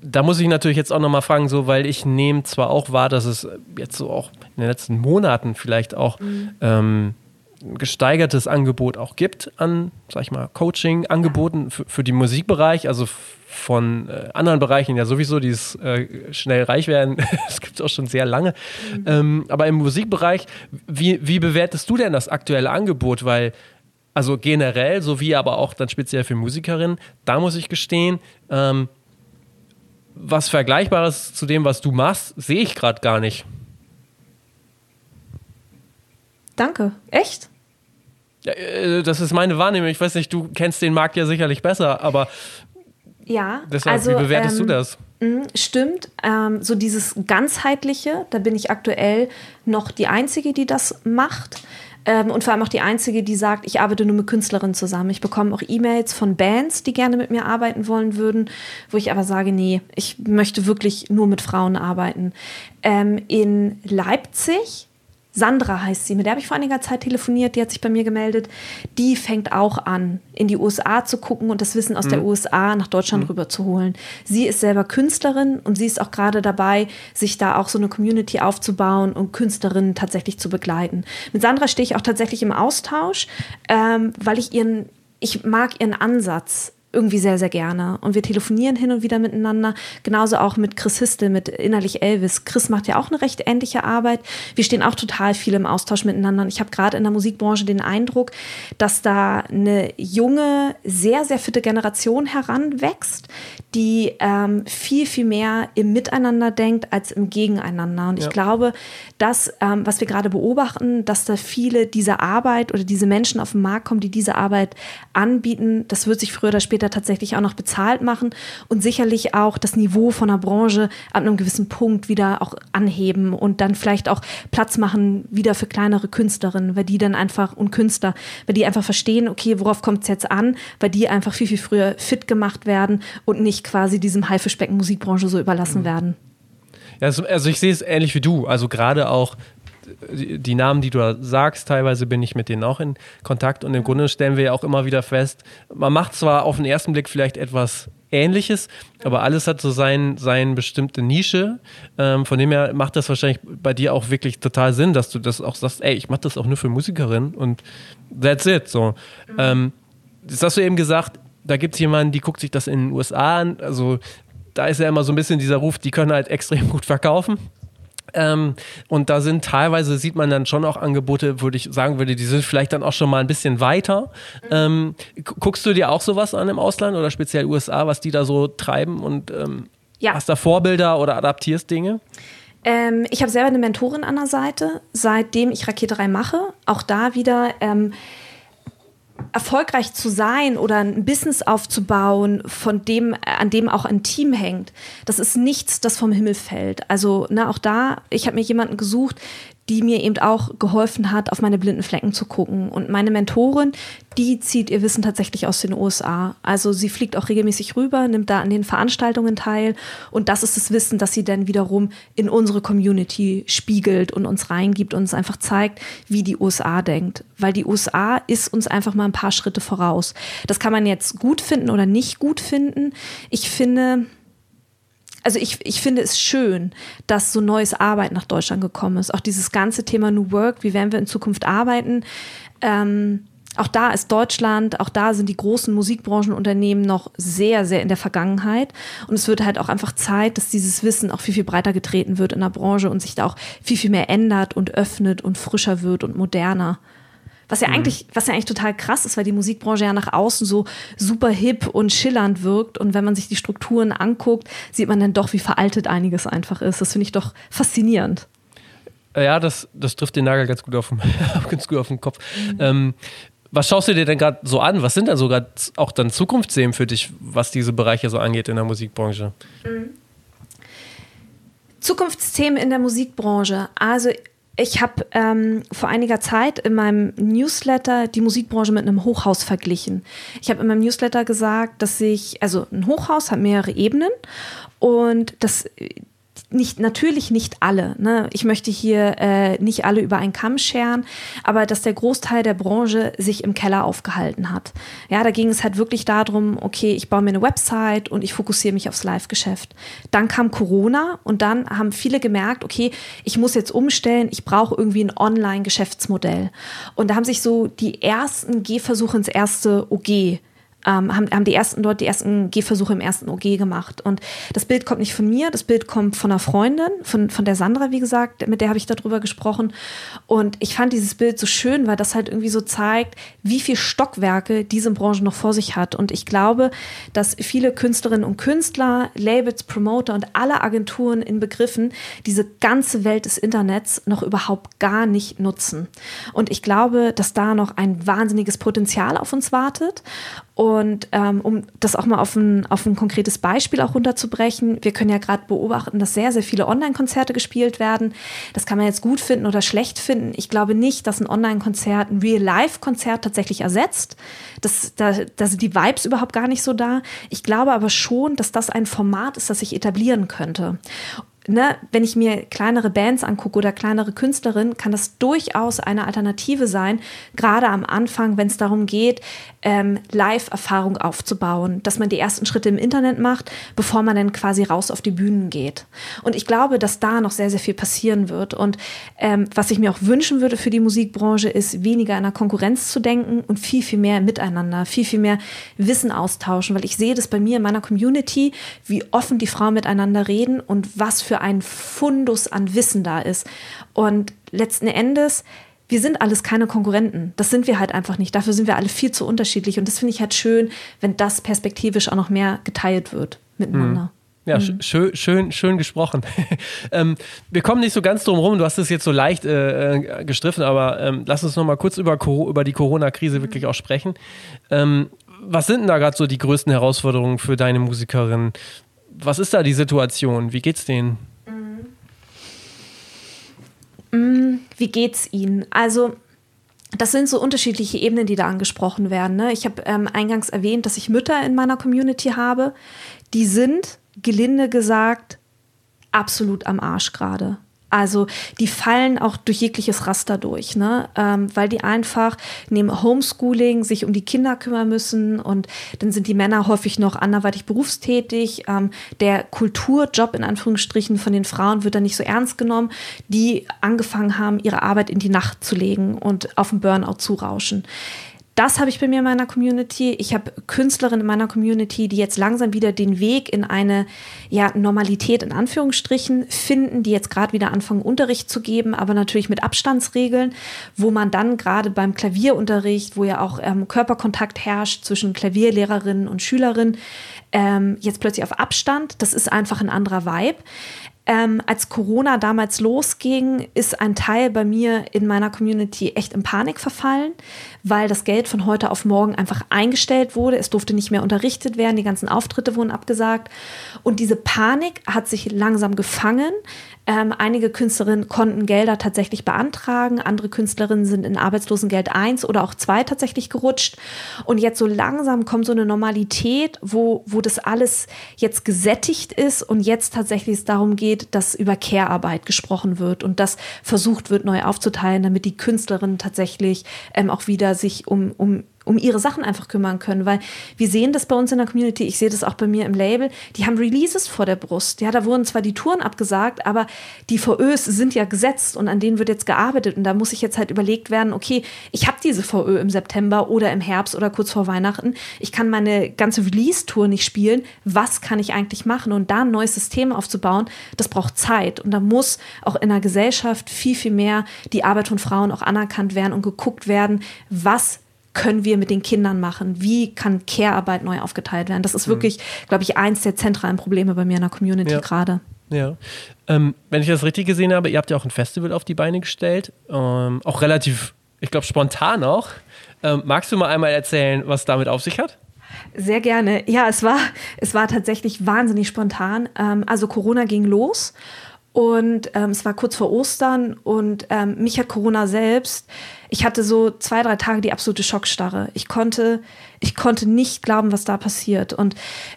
da muss ich natürlich jetzt auch nochmal fragen, so, weil ich nehme zwar auch wahr, dass es jetzt so auch in den letzten Monaten vielleicht auch mhm. ähm, gesteigertes Angebot auch gibt an, sag ich mal, Coaching-Angeboten für, für den Musikbereich, also von äh, anderen Bereichen ja sowieso, die äh, schnell reich werden. das gibt es auch schon sehr lange. Mhm. Ähm, aber im Musikbereich, wie, wie bewertest du denn das aktuelle Angebot? Weil, also generell, sowie aber auch dann speziell für Musikerinnen, da muss ich gestehen, ähm, was Vergleichbares zu dem, was du machst, sehe ich gerade gar nicht. Danke. Echt? Äh, das ist meine Wahrnehmung. Ich weiß nicht, du kennst den Markt ja sicherlich besser, aber ja, deshalb, also, wie bewertest ähm, du das? Mm, stimmt, ähm, so dieses ganzheitliche, da bin ich aktuell noch die Einzige, die das macht. Ähm, und vor allem auch die Einzige, die sagt, ich arbeite nur mit Künstlerinnen zusammen. Ich bekomme auch E-Mails von Bands, die gerne mit mir arbeiten wollen würden, wo ich aber sage, nee, ich möchte wirklich nur mit Frauen arbeiten. Ähm, in Leipzig Sandra heißt sie, mit der habe ich vor einiger Zeit telefoniert, die hat sich bei mir gemeldet. Die fängt auch an, in die USA zu gucken und das Wissen aus mhm. der USA nach Deutschland mhm. rüber zu holen. Sie ist selber Künstlerin und sie ist auch gerade dabei, sich da auch so eine Community aufzubauen und Künstlerinnen tatsächlich zu begleiten. Mit Sandra stehe ich auch tatsächlich im Austausch, ähm, weil ich ihren, ich mag ihren Ansatz irgendwie sehr, sehr gerne. Und wir telefonieren hin und wieder miteinander. Genauso auch mit Chris Histel, mit Innerlich Elvis. Chris macht ja auch eine recht ähnliche Arbeit. Wir stehen auch total viel im Austausch miteinander. Und ich habe gerade in der Musikbranche den Eindruck, dass da eine junge, sehr, sehr fitte Generation heranwächst, die ähm, viel, viel mehr im Miteinander denkt als im Gegeneinander. Und ja. ich glaube, dass, ähm, was wir gerade beobachten, dass da viele diese Arbeit oder diese Menschen auf den Markt kommen, die diese Arbeit anbieten, das wird sich früher oder später tatsächlich auch noch bezahlt machen und sicherlich auch das Niveau von der Branche ab einem gewissen Punkt wieder auch anheben und dann vielleicht auch Platz machen wieder für kleinere Künstlerinnen, weil die dann einfach und Künstler, weil die einfach verstehen, okay, worauf kommt es jetzt an, weil die einfach viel, viel früher fit gemacht werden und nicht quasi diesem Haifischbecken Musikbranche so überlassen mhm. werden. Ja, also ich sehe es ähnlich wie du. Also gerade auch die Namen, die du da sagst, teilweise bin ich mit denen auch in Kontakt und im Grunde stellen wir ja auch immer wieder fest, man macht zwar auf den ersten Blick vielleicht etwas Ähnliches, aber alles hat so seine sein bestimmte Nische. Ähm, von dem her macht das wahrscheinlich bei dir auch wirklich total Sinn, dass du das auch sagst, ey, ich mache das auch nur für Musikerinnen und that's it. So. Ähm, das hast du eben gesagt, da gibt es jemanden, die guckt sich das in den USA an. Also da ist ja immer so ein bisschen dieser Ruf, die können halt extrem gut verkaufen. Ähm, und da sind teilweise, sieht man dann schon auch Angebote, würde ich sagen würde, die sind vielleicht dann auch schon mal ein bisschen weiter. Ähm, guckst du dir auch sowas an im Ausland oder speziell USA, was die da so treiben und ähm, ja. hast da Vorbilder oder adaptierst Dinge? Ähm, ich habe selber eine Mentorin an der Seite, seitdem ich Raketerei mache. Auch da wieder ähm, erfolgreich zu sein oder ein Business aufzubauen, von dem, an dem auch ein Team hängt, das ist nichts, das vom Himmel fällt. Also ne, auch da, ich habe mir jemanden gesucht, die mir eben auch geholfen hat, auf meine blinden Flecken zu gucken. Und meine Mentorin, die zieht ihr Wissen tatsächlich aus den USA. Also sie fliegt auch regelmäßig rüber, nimmt da an den Veranstaltungen teil. Und das ist das Wissen, das sie dann wiederum in unsere Community spiegelt und uns reingibt und uns einfach zeigt, wie die USA denkt. Weil die USA ist uns einfach mal ein paar Schritte voraus. Das kann man jetzt gut finden oder nicht gut finden. Ich finde, also ich, ich finde es schön, dass so neues Arbeit nach Deutschland gekommen ist. Auch dieses ganze Thema New Work, wie werden wir in Zukunft arbeiten. Ähm, auch da ist Deutschland, auch da sind die großen Musikbranchenunternehmen noch sehr, sehr in der Vergangenheit. Und es wird halt auch einfach Zeit, dass dieses Wissen auch viel, viel breiter getreten wird in der Branche und sich da auch viel, viel mehr ändert und öffnet und frischer wird und moderner. Was ja mhm. eigentlich, was ja eigentlich total krass ist, weil die Musikbranche ja nach außen so super hip und schillernd wirkt. Und wenn man sich die Strukturen anguckt, sieht man dann doch, wie veraltet einiges einfach ist. Das finde ich doch faszinierend. Ja, das, das trifft den Nagel ganz gut auf den, ganz gut auf den Kopf. Mhm. Ähm, was schaust du dir denn gerade so an? Was sind denn sogar auch dann Zukunftsthemen für dich, was diese Bereiche so angeht in der Musikbranche? Mhm. Zukunftsthemen in der Musikbranche. Also ich habe ähm, vor einiger Zeit in meinem Newsletter die Musikbranche mit einem Hochhaus verglichen. Ich habe in meinem Newsletter gesagt, dass ich, also ein Hochhaus hat mehrere Ebenen und das nicht, natürlich nicht alle. Ne? Ich möchte hier äh, nicht alle über einen Kamm scheren, aber dass der Großteil der Branche sich im Keller aufgehalten hat. Ja, da ging es halt wirklich darum, okay, ich baue mir eine Website und ich fokussiere mich aufs Live-Geschäft. Dann kam Corona und dann haben viele gemerkt, okay, ich muss jetzt umstellen, ich brauche irgendwie ein Online-Geschäftsmodell. Und da haben sich so die ersten Gehversuche ins erste OG ähm, haben, haben die ersten dort die ersten Gehversuche im ersten OG gemacht. Und das Bild kommt nicht von mir, das Bild kommt von einer Freundin, von, von der Sandra, wie gesagt, mit der habe ich darüber gesprochen. Und ich fand dieses Bild so schön, weil das halt irgendwie so zeigt, wie viel Stockwerke diese Branche noch vor sich hat. Und ich glaube, dass viele Künstlerinnen und Künstler, Labels, Promoter und alle Agenturen in Begriffen diese ganze Welt des Internets noch überhaupt gar nicht nutzen. Und ich glaube, dass da noch ein wahnsinniges Potenzial auf uns wartet. Und ähm, um das auch mal auf ein, auf ein konkretes Beispiel auch runterzubrechen, wir können ja gerade beobachten, dass sehr, sehr viele Online-Konzerte gespielt werden. Das kann man jetzt gut finden oder schlecht finden. Ich glaube nicht, dass ein Online-Konzert ein Real-Life-Konzert tatsächlich ersetzt. Das, da, da sind die Vibes überhaupt gar nicht so da. Ich glaube aber schon, dass das ein Format ist, das sich etablieren könnte. Ne, wenn ich mir kleinere Bands angucke oder kleinere Künstlerinnen, kann das durchaus eine Alternative sein, gerade am Anfang, wenn es darum geht, ähm, Live-Erfahrung aufzubauen, dass man die ersten Schritte im Internet macht, bevor man dann quasi raus auf die Bühnen geht. Und ich glaube, dass da noch sehr, sehr viel passieren wird. Und ähm, was ich mir auch wünschen würde für die Musikbranche, ist weniger in der Konkurrenz zu denken und viel, viel mehr miteinander, viel, viel mehr Wissen austauschen, weil ich sehe das bei mir in meiner Community, wie offen die Frauen miteinander reden und was für ein Fundus an Wissen da ist. Und letzten Endes, wir sind alles keine Konkurrenten. Das sind wir halt einfach nicht. Dafür sind wir alle viel zu unterschiedlich. Und das finde ich halt schön, wenn das perspektivisch auch noch mehr geteilt wird miteinander. Mhm. Ja, mhm. schön, schön, schön gesprochen. ähm, wir kommen nicht so ganz drum rum. Du hast es jetzt so leicht äh, äh gestriffen, aber ähm, lass uns noch mal kurz über, über die Corona-Krise mhm. wirklich auch sprechen. Ähm, was sind denn da gerade so die größten Herausforderungen für deine Musikerin? Was ist da die Situation? Wie geht's denen? Mm, wie geht's Ihnen? Also, das sind so unterschiedliche Ebenen, die da angesprochen werden. Ne? Ich habe ähm, eingangs erwähnt, dass ich Mütter in meiner Community habe. Die sind, gelinde gesagt, absolut am Arsch gerade. Also die fallen auch durch jegliches Raster durch, ne? Ähm, weil die einfach neben Homeschooling sich um die Kinder kümmern müssen und dann sind die Männer häufig noch anderweitig berufstätig. Ähm, der Kulturjob in Anführungsstrichen von den Frauen wird dann nicht so ernst genommen, die angefangen haben, ihre Arbeit in die Nacht zu legen und auf den Burnout zu rauschen das habe ich bei mir in meiner Community. Ich habe Künstlerinnen in meiner Community, die jetzt langsam wieder den Weg in eine ja, Normalität in Anführungsstrichen finden, die jetzt gerade wieder anfangen, Unterricht zu geben, aber natürlich mit Abstandsregeln, wo man dann gerade beim Klavierunterricht, wo ja auch ähm, Körperkontakt herrscht zwischen Klavierlehrerinnen und Schülerinnen, ähm, jetzt plötzlich auf Abstand. Das ist einfach ein anderer Vibe. Ähm, als Corona damals losging, ist ein Teil bei mir in meiner Community echt in Panik verfallen, weil das Geld von heute auf morgen einfach eingestellt wurde. Es durfte nicht mehr unterrichtet werden, die ganzen Auftritte wurden abgesagt. Und diese Panik hat sich langsam gefangen. Ähm, einige Künstlerinnen konnten Gelder tatsächlich beantragen, andere Künstlerinnen sind in Arbeitslosengeld 1 oder auch 2 tatsächlich gerutscht. Und jetzt so langsam kommt so eine Normalität, wo, wo das alles jetzt gesättigt ist und jetzt tatsächlich es darum geht, dass über Care-Arbeit gesprochen wird und das versucht wird, neu aufzuteilen, damit die Künstlerinnen tatsächlich ähm, auch wieder sich um, um um ihre Sachen einfach kümmern können, weil wir sehen das bei uns in der Community, ich sehe das auch bei mir im Label, die haben Releases vor der Brust. Ja, da wurden zwar die Touren abgesagt, aber die VÖs sind ja gesetzt und an denen wird jetzt gearbeitet. Und da muss ich jetzt halt überlegt werden, okay, ich habe diese VÖ im September oder im Herbst oder kurz vor Weihnachten, ich kann meine ganze Release-Tour nicht spielen, was kann ich eigentlich machen? Und da ein neues System aufzubauen, das braucht Zeit. Und da muss auch in der Gesellschaft viel, viel mehr die Arbeit von Frauen auch anerkannt werden und geguckt werden, was können wir mit den Kindern machen? Wie kann Care-Arbeit neu aufgeteilt werden? Das ist mhm. wirklich, glaube ich, eins der zentralen Probleme bei mir in der Community ja. gerade. Ja. Ähm, wenn ich das richtig gesehen habe, ihr habt ja auch ein Festival auf die Beine gestellt. Ähm, auch relativ, ich glaube, spontan auch. Ähm, magst du mal einmal erzählen, was damit auf sich hat? Sehr gerne. Ja, es war, es war tatsächlich wahnsinnig spontan. Ähm, also Corona ging los und ähm, es war kurz vor Ostern und ähm, mich hat Corona selbst. Ich hatte so zwei, drei Tage die absolute Schockstarre. Ich konnte, ich konnte nicht glauben, was da passiert. Und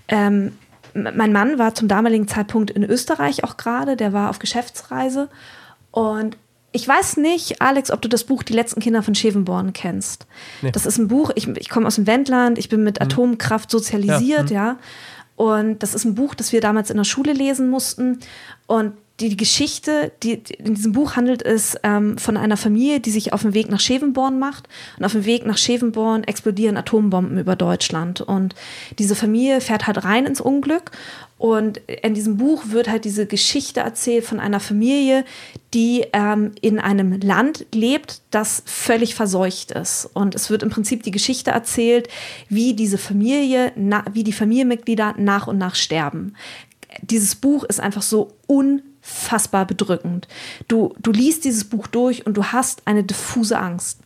ähm, mein Mann war zum damaligen Zeitpunkt in Österreich auch gerade, der war auf Geschäftsreise. Und ich weiß nicht, Alex, ob du das Buch Die letzten Kinder von Schevenborn kennst. Nee. Das ist ein Buch, ich, ich komme aus dem Wendland, ich bin mit mhm. Atomkraft sozialisiert, ja. ja. Und das ist ein Buch, das wir damals in der Schule lesen mussten. Und die, Geschichte, die, in diesem Buch handelt es ähm, von einer Familie, die sich auf den Weg nach Schevenborn macht. Und auf dem Weg nach Schevenborn explodieren Atombomben über Deutschland. Und diese Familie fährt halt rein ins Unglück. Und in diesem Buch wird halt diese Geschichte erzählt von einer Familie, die ähm, in einem Land lebt, das völlig verseucht ist. Und es wird im Prinzip die Geschichte erzählt, wie diese Familie, na, wie die Familienmitglieder nach und nach sterben. Dieses Buch ist einfach so un unfassbar bedrückend. Du, du liest dieses Buch durch und du hast eine diffuse Angst.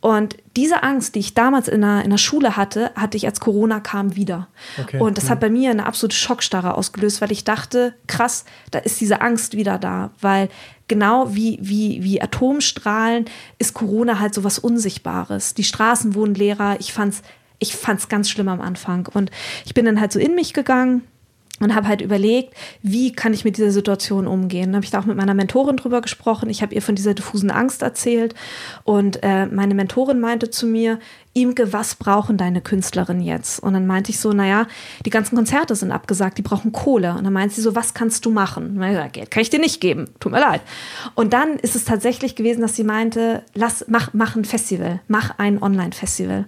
Und diese Angst, die ich damals in der, in der Schule hatte, hatte ich als Corona kam wieder. Okay. Und das mhm. hat bei mir eine absolute Schockstarre ausgelöst, weil ich dachte, krass, da ist diese Angst wieder da. Weil genau wie, wie, wie Atomstrahlen ist Corona halt so was Unsichtbares. Die Straßen wurden leerer. Ich fand's, ich fand's ganz schlimm am Anfang. Und ich bin dann halt so in mich gegangen und habe halt überlegt, wie kann ich mit dieser Situation umgehen. Dann habe ich da auch mit meiner Mentorin drüber gesprochen. Ich habe ihr von dieser diffusen Angst erzählt und äh, meine Mentorin meinte zu mir, Imke, was brauchen deine Künstlerinnen jetzt? Und dann meinte ich so, naja, die ganzen Konzerte sind abgesagt, die brauchen Kohle. Und dann meinte sie so, was kannst du machen? Und ich Geld kann ich dir nicht geben, tut mir leid. Und dann ist es tatsächlich gewesen, dass sie meinte, lass, mach, mach ein Festival, mach ein Online-Festival.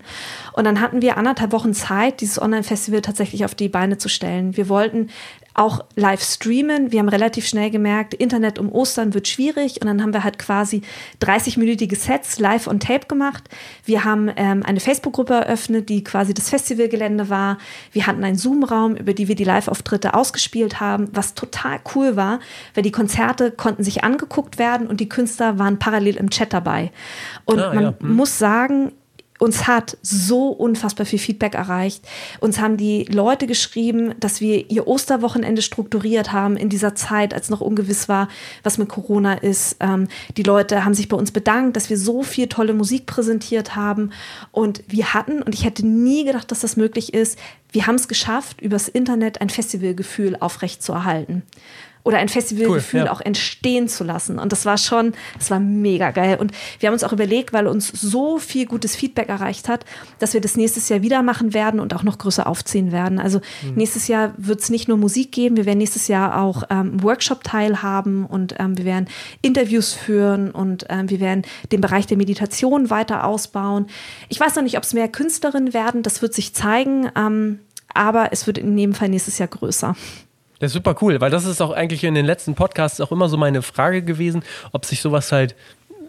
Und dann hatten wir anderthalb Wochen Zeit, dieses Online-Festival tatsächlich auf die Beine zu stellen. Wir wollten auch live streamen. Wir haben relativ schnell gemerkt, Internet um Ostern wird schwierig und dann haben wir halt quasi 30-minütige Sets live on Tape gemacht. Wir haben ähm, eine Facebook-Gruppe eröffnet, die quasi das Festivalgelände war. Wir hatten einen Zoom-Raum, über die wir die Live-Auftritte ausgespielt haben, was total cool war, weil die Konzerte konnten sich angeguckt werden und die Künstler waren parallel im Chat dabei. Und ah, man ja. hm. muss sagen, uns hat so unfassbar viel Feedback erreicht. Uns haben die Leute geschrieben, dass wir ihr Osterwochenende strukturiert haben in dieser Zeit, als noch ungewiss war, was mit Corona ist. Ähm, die Leute haben sich bei uns bedankt, dass wir so viel tolle Musik präsentiert haben. Und wir hatten, und ich hätte nie gedacht, dass das möglich ist, wir haben es geschafft, übers Internet ein Festivalgefühl aufrechtzuerhalten oder ein Festivalgefühl cool, ja. auch entstehen zu lassen. Und das war schon, das war mega geil. Und wir haben uns auch überlegt, weil uns so viel gutes Feedback erreicht hat, dass wir das nächstes Jahr wieder machen werden und auch noch größer aufziehen werden. Also mhm. nächstes Jahr wird es nicht nur Musik geben, wir werden nächstes Jahr auch ähm, Workshop teilhaben und ähm, wir werden Interviews führen und ähm, wir werden den Bereich der Meditation weiter ausbauen. Ich weiß noch nicht, ob es mehr Künstlerinnen werden, das wird sich zeigen, ähm, aber es wird in jedem Fall nächstes Jahr größer. Das ist super cool, weil das ist auch eigentlich in den letzten Podcasts auch immer so meine Frage gewesen, ob sich sowas halt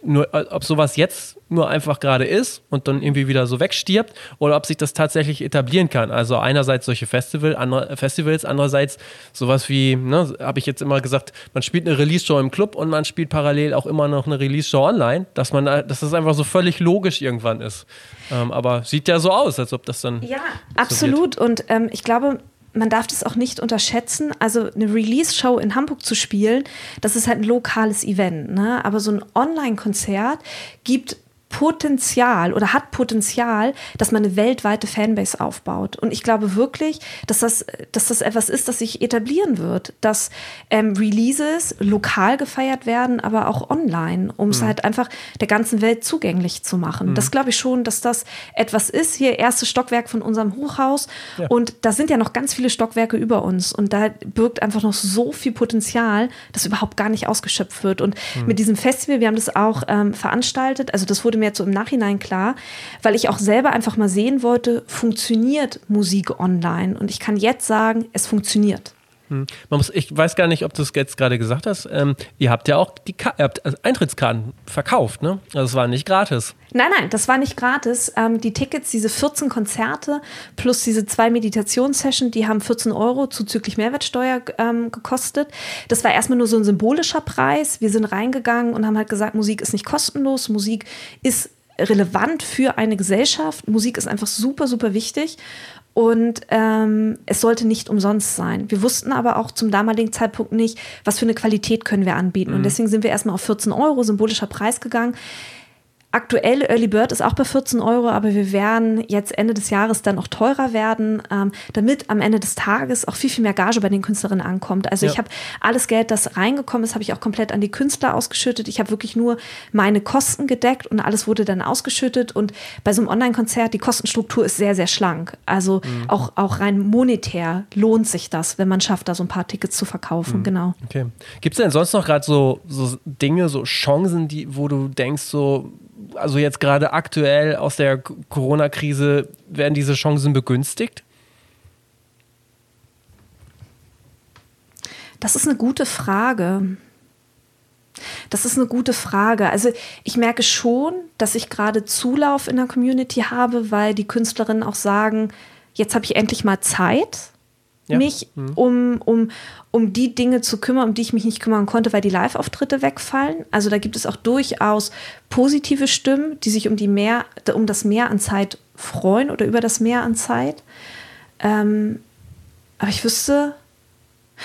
nur, ob sowas jetzt nur einfach gerade ist und dann irgendwie wieder so wegstirbt oder ob sich das tatsächlich etablieren kann. Also einerseits solche Festival, andere, Festivals, andererseits sowas wie, ne, habe ich jetzt immer gesagt, man spielt eine Release-Show im Club und man spielt parallel auch immer noch eine Release-Show online, dass man, dass das einfach so völlig logisch irgendwann ist. Ähm, aber sieht ja so aus, als ob das dann. Ja, so absolut. Wird. Und ähm, ich glaube, man darf das auch nicht unterschätzen. Also eine Release-Show in Hamburg zu spielen, das ist halt ein lokales Event. Ne? Aber so ein Online-Konzert gibt Potenzial oder hat Potenzial, dass man eine weltweite Fanbase aufbaut. Und ich glaube wirklich, dass das, dass das etwas ist, das sich etablieren wird, dass ähm, Releases lokal gefeiert werden, aber auch online, um es mhm. halt einfach der ganzen Welt zugänglich zu machen. Mhm. Das glaube ich schon, dass das etwas ist. Hier erstes Stockwerk von unserem Hochhaus ja. und da sind ja noch ganz viele Stockwerke über uns und da birgt einfach noch so viel Potenzial, das überhaupt gar nicht ausgeschöpft wird. Und mhm. mit diesem Festival, wir haben das auch ähm, veranstaltet, also das wurde mir jetzt so im Nachhinein klar, weil ich auch selber einfach mal sehen wollte, funktioniert Musik online? Und ich kann jetzt sagen, es funktioniert. Hm. Man muss, ich weiß gar nicht, ob du es jetzt gerade gesagt hast. Ähm, ihr habt ja auch die Ka habt Eintrittskarten verkauft, ne? Also es war nicht gratis. Nein, nein, das war nicht gratis. Ähm, die Tickets, diese 14 Konzerte plus diese zwei Meditationssessions, die haben 14 Euro zuzüglich Mehrwertsteuer ähm, gekostet. Das war erstmal nur so ein symbolischer Preis. Wir sind reingegangen und haben halt gesagt, Musik ist nicht kostenlos, Musik ist relevant für eine Gesellschaft. Musik ist einfach super, super wichtig. Und ähm, es sollte nicht umsonst sein. Wir wussten aber auch zum damaligen Zeitpunkt nicht, was für eine Qualität können wir anbieten. Mhm. Und deswegen sind wir erstmal auf 14 Euro, symbolischer Preis gegangen. Aktuell Early Bird ist auch bei 14 Euro, aber wir werden jetzt Ende des Jahres dann auch teurer werden, ähm, damit am Ende des Tages auch viel, viel mehr Gage bei den Künstlerinnen ankommt. Also ja. ich habe alles Geld, das reingekommen ist, habe ich auch komplett an die Künstler ausgeschüttet. Ich habe wirklich nur meine Kosten gedeckt und alles wurde dann ausgeschüttet. Und bei so einem Online-Konzert, die Kostenstruktur ist sehr, sehr schlank. Also mhm. auch, auch rein monetär lohnt sich das, wenn man schafft, da so ein paar Tickets zu verkaufen. Mhm. Genau. Okay. Gibt es denn sonst noch gerade so, so Dinge, so Chancen, die, wo du denkst, so also jetzt gerade aktuell aus der Corona-Krise, werden diese Chancen begünstigt? Das ist eine gute Frage. Das ist eine gute Frage. Also ich merke schon, dass ich gerade Zulauf in der Community habe, weil die Künstlerinnen auch sagen, jetzt habe ich endlich mal Zeit ja. mich mhm. um, um, um die Dinge zu kümmern, um die ich mich nicht kümmern konnte, weil die Live-Auftritte wegfallen. Also da gibt es auch durchaus positive Stimmen, die sich um, die mehr, um das Mehr an Zeit freuen oder über das Mehr an Zeit. Ähm, aber ich wüsste,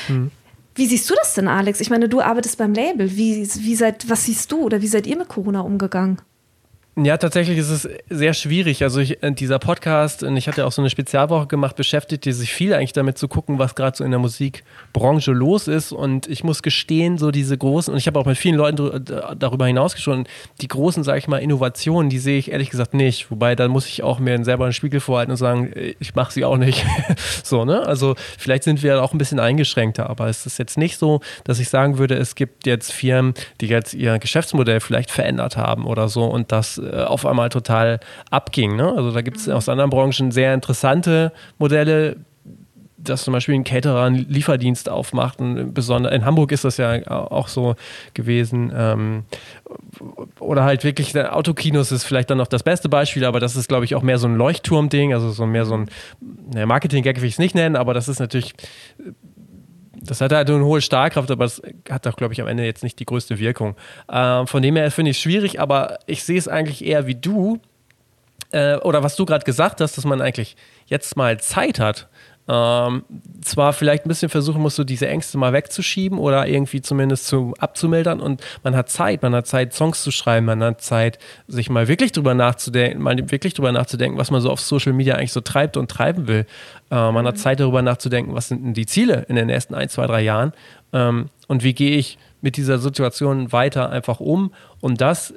mhm. wie siehst du das denn, Alex? Ich meine, du arbeitest beim Label. Wie, wie seid, was siehst du oder wie seid ihr mit Corona umgegangen? Ja, tatsächlich ist es sehr schwierig. Also ich, äh, dieser Podcast, und ich hatte auch so eine Spezialwoche gemacht, beschäftigte sich viel eigentlich damit zu gucken, was gerade so in der Musikbranche los ist. Und ich muss gestehen, so diese großen, und ich habe auch mit vielen Leuten darüber hinaus gesprochen, die großen, sage ich mal, Innovationen, die sehe ich ehrlich gesagt nicht. Wobei, da muss ich auch mir selber einen Spiegel vorhalten und sagen, ich mache sie auch nicht. so, ne? Also vielleicht sind wir auch ein bisschen eingeschränkter, aber es ist jetzt nicht so, dass ich sagen würde, es gibt jetzt Firmen, die jetzt ihr Geschäftsmodell vielleicht verändert haben oder so und das äh, auf einmal total abging. Ne? Also da gibt es aus anderen Branchen sehr interessante Modelle, dass zum Beispiel ein Caterer einen Lieferdienst aufmacht. Besonders in Hamburg ist das ja auch so gewesen. Ähm, oder halt wirklich Autokinos ist vielleicht dann noch das beste Beispiel, aber das ist, glaube ich, auch mehr so ein Leuchtturm-Ding, also so mehr so ein Marketing-Gag will ich es nicht nennen, aber das ist natürlich das hat halt eine hohe Stahlkraft, aber es hat doch, glaube ich, am Ende jetzt nicht die größte Wirkung. Äh, von dem her finde ich es schwierig, aber ich sehe es eigentlich eher wie du, äh, oder was du gerade gesagt hast, dass man eigentlich jetzt mal Zeit hat, ähm, zwar vielleicht ein bisschen versuchen muss, so diese Ängste mal wegzuschieben oder irgendwie zumindest zu, abzumildern und man hat Zeit, man hat Zeit, Songs zu schreiben, man hat Zeit, sich mal wirklich drüber nachzudenken, mal wirklich drüber nachzudenken, was man so auf Social Media eigentlich so treibt und treiben will. Äh, man mhm. hat Zeit darüber nachzudenken, was sind denn die Ziele in den nächsten ein, zwei, drei Jahren ähm, und wie gehe ich mit dieser Situation weiter einfach um und das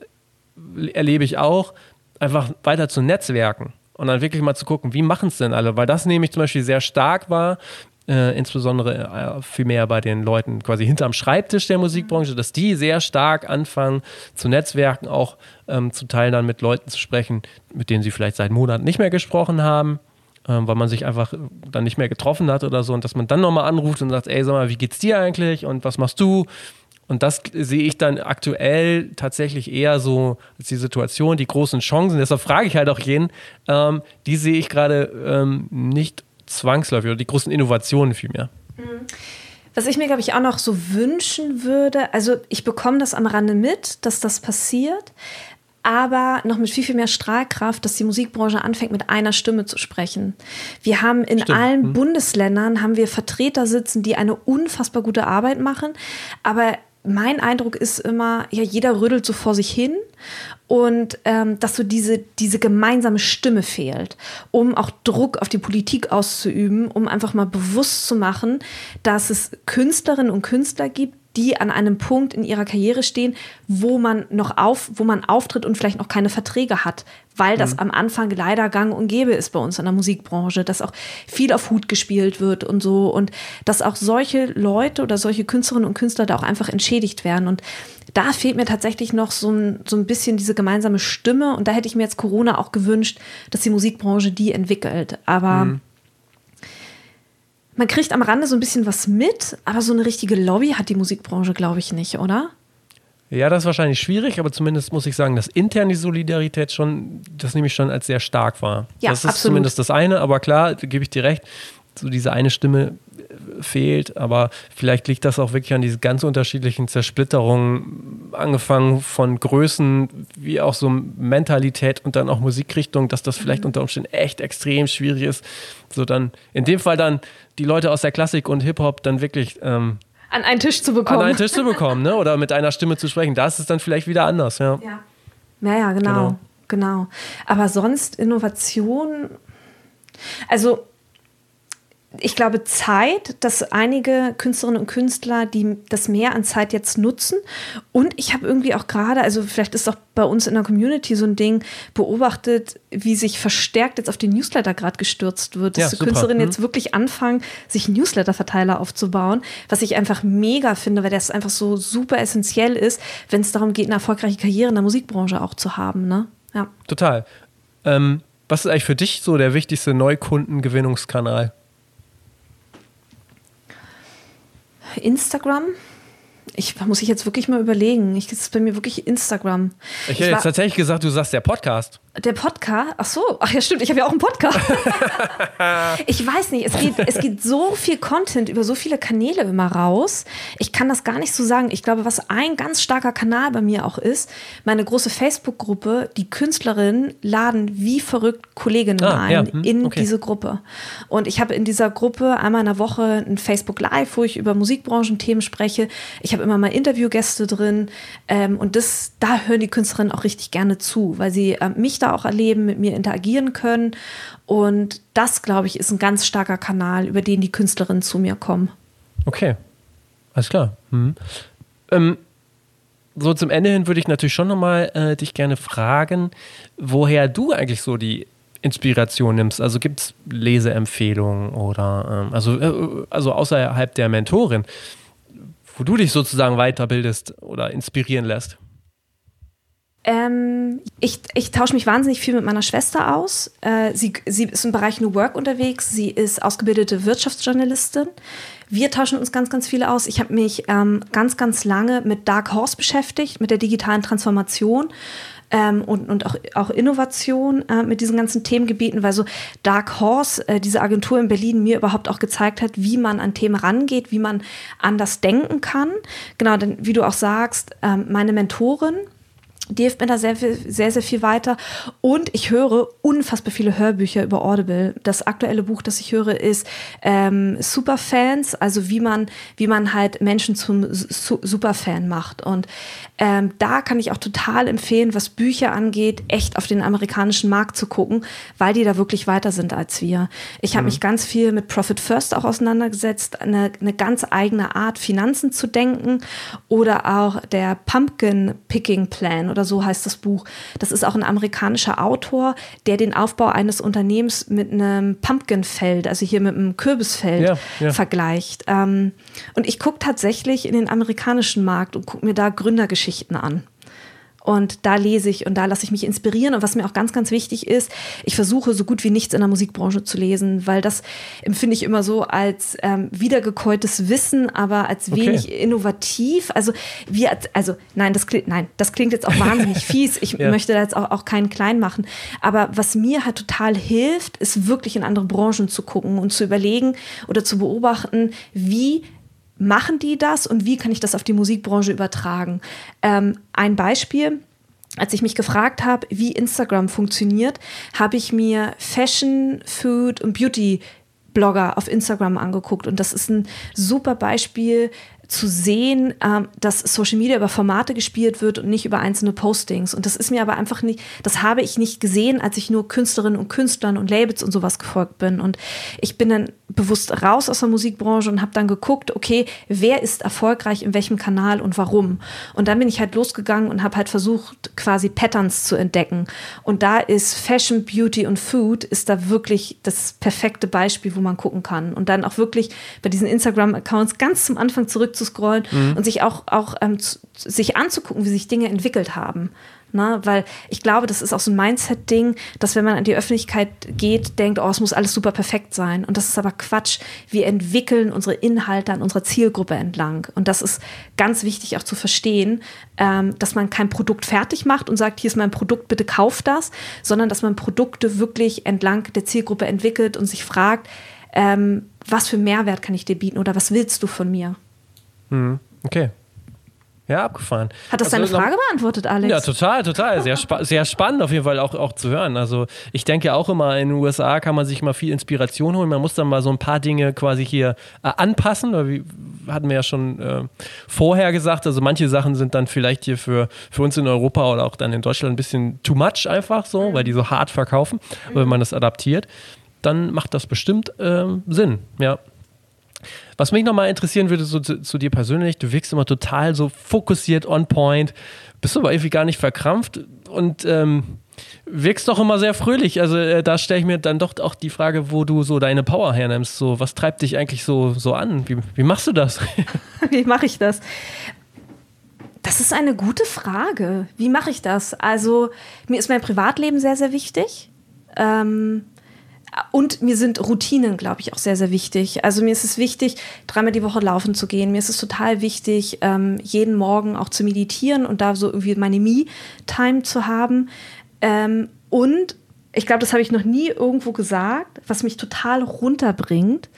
erlebe ich auch, einfach weiter zu netzwerken und dann wirklich mal zu gucken, wie machen es denn alle? Weil das nämlich zum Beispiel sehr stark war, äh, insbesondere äh, viel mehr bei den Leuten quasi hinterm Schreibtisch der Musikbranche, dass die sehr stark anfangen zu Netzwerken, auch ähm, zum Teil dann mit Leuten zu sprechen, mit denen sie vielleicht seit Monaten nicht mehr gesprochen haben. Ähm, weil man sich einfach dann nicht mehr getroffen hat oder so und dass man dann nochmal anruft und sagt, ey, sag mal, wie geht's dir eigentlich und was machst du? Und das sehe ich dann aktuell tatsächlich eher so als die Situation, die großen Chancen. Deshalb frage ich halt auch jeden, ähm, die sehe ich gerade ähm, nicht zwangsläufig oder die großen Innovationen vielmehr. Mhm. Was ich mir, glaube ich, auch noch so wünschen würde, also ich bekomme das am Rande mit, dass das passiert, aber noch mit viel, viel mehr Strahlkraft, dass die Musikbranche anfängt, mit einer Stimme zu sprechen. Wir haben in Stimmt. allen hm. Bundesländern haben wir Vertreter sitzen, die eine unfassbar gute Arbeit machen, aber mein Eindruck ist immer, ja, jeder rüttelt so vor sich hin und ähm, dass so diese, diese gemeinsame Stimme fehlt, um auch Druck auf die Politik auszuüben, um einfach mal bewusst zu machen, dass es Künstlerinnen und Künstler gibt, die an einem Punkt in ihrer Karriere stehen, wo man noch auf, wo man auftritt und vielleicht noch keine Verträge hat, weil das mhm. am Anfang leider gang und gäbe ist bei uns in der Musikbranche, dass auch viel auf Hut gespielt wird und so und dass auch solche Leute oder solche Künstlerinnen und Künstler da auch einfach entschädigt werden und da fehlt mir tatsächlich noch so ein, so ein bisschen diese gemeinsame Stimme und da hätte ich mir jetzt Corona auch gewünscht, dass die Musikbranche die entwickelt, aber mhm man kriegt am Rande so ein bisschen was mit, aber so eine richtige Lobby hat die Musikbranche, glaube ich, nicht, oder? Ja, das ist wahrscheinlich schwierig, aber zumindest muss ich sagen, dass intern die Solidarität schon, das nehme ich schon als sehr stark war. Ja, das ist absolut. zumindest das eine, aber klar, da gebe ich dir recht, so diese eine Stimme fehlt, aber vielleicht liegt das auch wirklich an diesen ganz unterschiedlichen Zersplitterungen, angefangen von Größen wie auch so Mentalität und dann auch Musikrichtung, dass das vielleicht mhm. unter Umständen echt extrem schwierig ist, so dann in dem Fall dann die Leute aus der Klassik und Hip-Hop dann wirklich ähm, an einen Tisch zu bekommen. An einen Tisch zu bekommen, ne? Oder mit einer Stimme zu sprechen. Da ist es dann vielleicht wieder anders, ja. Ja, ja, ja genau, genau. genau. Aber sonst Innovation, also ich glaube, Zeit, dass einige Künstlerinnen und Künstler, die das mehr an Zeit jetzt nutzen. Und ich habe irgendwie auch gerade, also vielleicht ist auch bei uns in der Community so ein Ding, beobachtet, wie sich verstärkt jetzt auf den Newsletter gerade gestürzt wird. Dass ja, die Künstlerinnen mhm. jetzt wirklich anfangen, sich Newsletter-Verteiler aufzubauen, was ich einfach mega finde, weil das einfach so super essentiell ist, wenn es darum geht, eine erfolgreiche Karriere in der Musikbranche auch zu haben. Ne? Ja. Total. Ähm, was ist eigentlich für dich so der wichtigste Neukundengewinnungskanal? Instagram. Ich muss ich jetzt wirklich mal überlegen. Ich, das ist bei mir wirklich Instagram. Ich hätte jetzt tatsächlich gesagt, du sagst der Podcast. Der Podcast? Ach so, ach ja, stimmt. Ich habe ja auch einen Podcast. ich weiß nicht, es geht, es geht so viel Content über so viele Kanäle immer raus. Ich kann das gar nicht so sagen. Ich glaube, was ein ganz starker Kanal bei mir auch ist, meine große Facebook-Gruppe, die Künstlerinnen laden wie verrückt Kolleginnen ah, ein ja, hm, in okay. diese Gruppe. Und ich habe in dieser Gruppe einmal in der Woche ein Facebook Live, wo ich über Musikbranchenthemen spreche. Ich habe immer mal Interviewgäste drin ähm, und das, da hören die Künstlerinnen auch richtig gerne zu, weil sie äh, mich da auch erleben, mit mir interagieren können. Und das, glaube ich, ist ein ganz starker Kanal, über den die Künstlerinnen zu mir kommen. Okay, alles klar. Mhm. Ähm, so zum Ende hin würde ich natürlich schon nochmal äh, dich gerne fragen, woher du eigentlich so die Inspiration nimmst. Also gibt es Leseempfehlungen oder ähm, also, äh, also außerhalb der Mentorin, wo du dich sozusagen weiterbildest oder inspirieren lässt? Ähm, ich, ich tausche mich wahnsinnig viel mit meiner Schwester aus. Äh, sie, sie ist im Bereich New Work unterwegs. Sie ist ausgebildete Wirtschaftsjournalistin. Wir tauschen uns ganz, ganz viele aus. Ich habe mich ähm, ganz, ganz lange mit Dark Horse beschäftigt, mit der digitalen Transformation. Ähm, und, und auch, auch Innovation äh, mit diesen ganzen Themengebieten, weil so Dark Horse, äh, diese Agentur in Berlin, mir überhaupt auch gezeigt hat, wie man an Themen rangeht, wie man anders denken kann. Genau, denn wie du auch sagst, ähm, meine Mentorin, die hilft mir da sehr, sehr, sehr viel weiter. Und ich höre unfassbar viele Hörbücher über Audible. Das aktuelle Buch, das ich höre, ist ähm, Superfans, also wie man, wie man halt Menschen zum Su Superfan macht. Und ähm, da kann ich auch total empfehlen, was Bücher angeht, echt auf den amerikanischen Markt zu gucken, weil die da wirklich weiter sind als wir. Ich habe mhm. mich ganz viel mit Profit First auch auseinandergesetzt, eine, eine ganz eigene Art, Finanzen zu denken oder auch der Pumpkin Picking Plan oder so heißt das Buch. Das ist auch ein amerikanischer Autor, der den Aufbau eines Unternehmens mit einem Pumpkinfeld, also hier mit einem Kürbisfeld, ja, ja. vergleicht. Ähm, und ich gucke tatsächlich in den amerikanischen Markt und gucke mir da Gründergeschichten an. Und da lese ich und da lasse ich mich inspirieren. Und was mir auch ganz, ganz wichtig ist, ich versuche so gut wie nichts in der Musikbranche zu lesen, weil das empfinde ich immer so als ähm, wiedergekäutes Wissen, aber als wenig okay. innovativ. Also wir, also nein, das klingt, nein, das klingt jetzt auch wahnsinnig fies. Ich ja. möchte da jetzt auch, auch keinen klein machen. Aber was mir halt total hilft, ist wirklich in andere Branchen zu gucken und zu überlegen oder zu beobachten, wie machen die das und wie kann ich das auf die Musikbranche übertragen? Ähm, ein Beispiel. Als ich mich gefragt habe, wie Instagram funktioniert, habe ich mir Fashion, Food und Beauty Blogger auf Instagram angeguckt und das ist ein super Beispiel, zu sehen, ähm, dass Social Media über Formate gespielt wird und nicht über einzelne Postings. Und das ist mir aber einfach nicht, das habe ich nicht gesehen, als ich nur Künstlerinnen und Künstlern und Labels und sowas gefolgt bin. Und ich bin dann bewusst raus aus der Musikbranche und habe dann geguckt, okay, wer ist erfolgreich in welchem Kanal und warum. Und dann bin ich halt losgegangen und habe halt versucht, quasi Patterns zu entdecken. Und da ist Fashion, Beauty und Food ist da wirklich das perfekte Beispiel, wo man gucken kann. Und dann auch wirklich bei diesen Instagram-Accounts ganz zum Anfang zurück scrollen mhm. und sich auch, auch ähm, sich anzugucken, wie sich Dinge entwickelt haben. Ne? Weil ich glaube, das ist auch so ein Mindset-Ding, dass wenn man an die Öffentlichkeit geht, denkt, oh, es muss alles super perfekt sein. Und das ist aber Quatsch. Wir entwickeln unsere Inhalte an unserer Zielgruppe entlang. Und das ist ganz wichtig auch zu verstehen, ähm, dass man kein Produkt fertig macht und sagt, hier ist mein Produkt, bitte kauf das, sondern dass man Produkte wirklich entlang der Zielgruppe entwickelt und sich fragt, ähm, was für Mehrwert kann ich dir bieten oder was willst du von mir? Mhm. Okay. Ja, abgefahren. Hat das also, deine Frage beantwortet, Alex? Ja, total, total. Sehr, spa sehr spannend auf jeden Fall auch, auch zu hören. Also ich denke auch immer, in den USA kann man sich mal viel Inspiration holen. Man muss dann mal so ein paar Dinge quasi hier äh, anpassen. Weil wir hatten wir ja schon äh, vorher gesagt. Also manche Sachen sind dann vielleicht hier für, für uns in Europa oder auch dann in Deutschland ein bisschen too much einfach so, weil die so hart verkaufen. Mhm. Wenn man das adaptiert, dann macht das bestimmt äh, Sinn. Ja. Was mich nochmal interessieren würde, so zu, zu, dir persönlich, du wirkst immer total so fokussiert, on point, bist aber irgendwie gar nicht verkrampft und ähm, wirkst doch immer sehr fröhlich. Also äh, da stelle ich mir dann doch auch die Frage, wo du so deine Power hernimmst. So, was treibt dich eigentlich so, so an? Wie, wie machst du das? wie mache ich das? Das ist eine gute Frage. Wie mache ich das? Also, mir ist mein Privatleben sehr, sehr wichtig. Ähm, und mir sind Routinen, glaube ich, auch sehr, sehr wichtig. Also mir ist es wichtig, dreimal die Woche laufen zu gehen. Mir ist es total wichtig, ähm, jeden Morgen auch zu meditieren und da so irgendwie meine Me-Time zu haben. Ähm, und ich glaube, das habe ich noch nie irgendwo gesagt, was mich total runterbringt,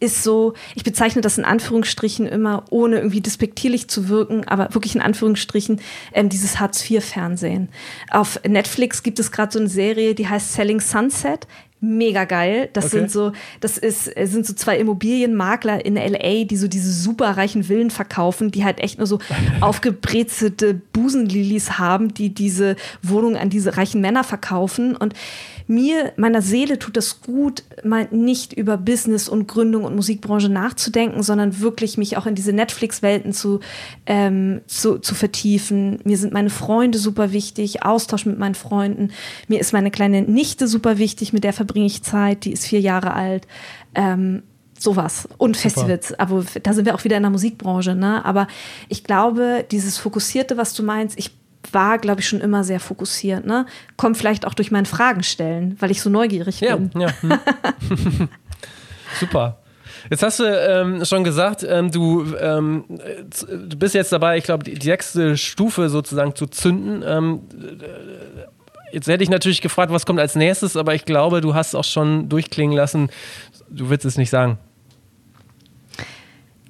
ist so, ich bezeichne das in Anführungsstrichen immer, ohne irgendwie despektierlich zu wirken, aber wirklich in Anführungsstrichen, ähm, dieses Hartz-IV-Fernsehen. Auf Netflix gibt es gerade so eine Serie, die heißt Selling Sunset mega geil. Das Okay. sind so, das ist, es sind so zwei Immobilienmakler in LA, die so diese superreichen Villen verkaufen, die halt echt nur so aufgebrezelte Busenlilis haben, die diese Wohnung an diese reichen Männer verkaufen. Und mir, meiner Seele tut das gut, mal nicht über Business und Gründung und Musikbranche nachzudenken, sondern wirklich mich auch in diese Netflix-Welten zu, ähm, zu, zu vertiefen. Mir sind meine Freunde super wichtig, Austausch mit meinen Freunden. Mir ist meine kleine Nichte super wichtig, mit der verbringe ich Zeit, die ist vier Jahre alt. Ähm, sowas. Und Festivals, aber da sind wir auch wieder in der Musikbranche, ne? Aber ich glaube, dieses Fokussierte, was du meinst, ich war, glaube ich, schon immer sehr fokussiert, ne? Kommt vielleicht auch durch mein Fragen stellen, weil ich so neugierig Ja, bin. ja. Hm. Super. Jetzt hast du ähm, schon gesagt, ähm, du, ähm, äh, du bist jetzt dabei, ich glaube, die, die sechste Stufe sozusagen zu zünden. Ähm, äh, jetzt hätte ich natürlich gefragt, was kommt als nächstes, aber ich glaube, du hast auch schon durchklingen lassen, du willst es nicht sagen.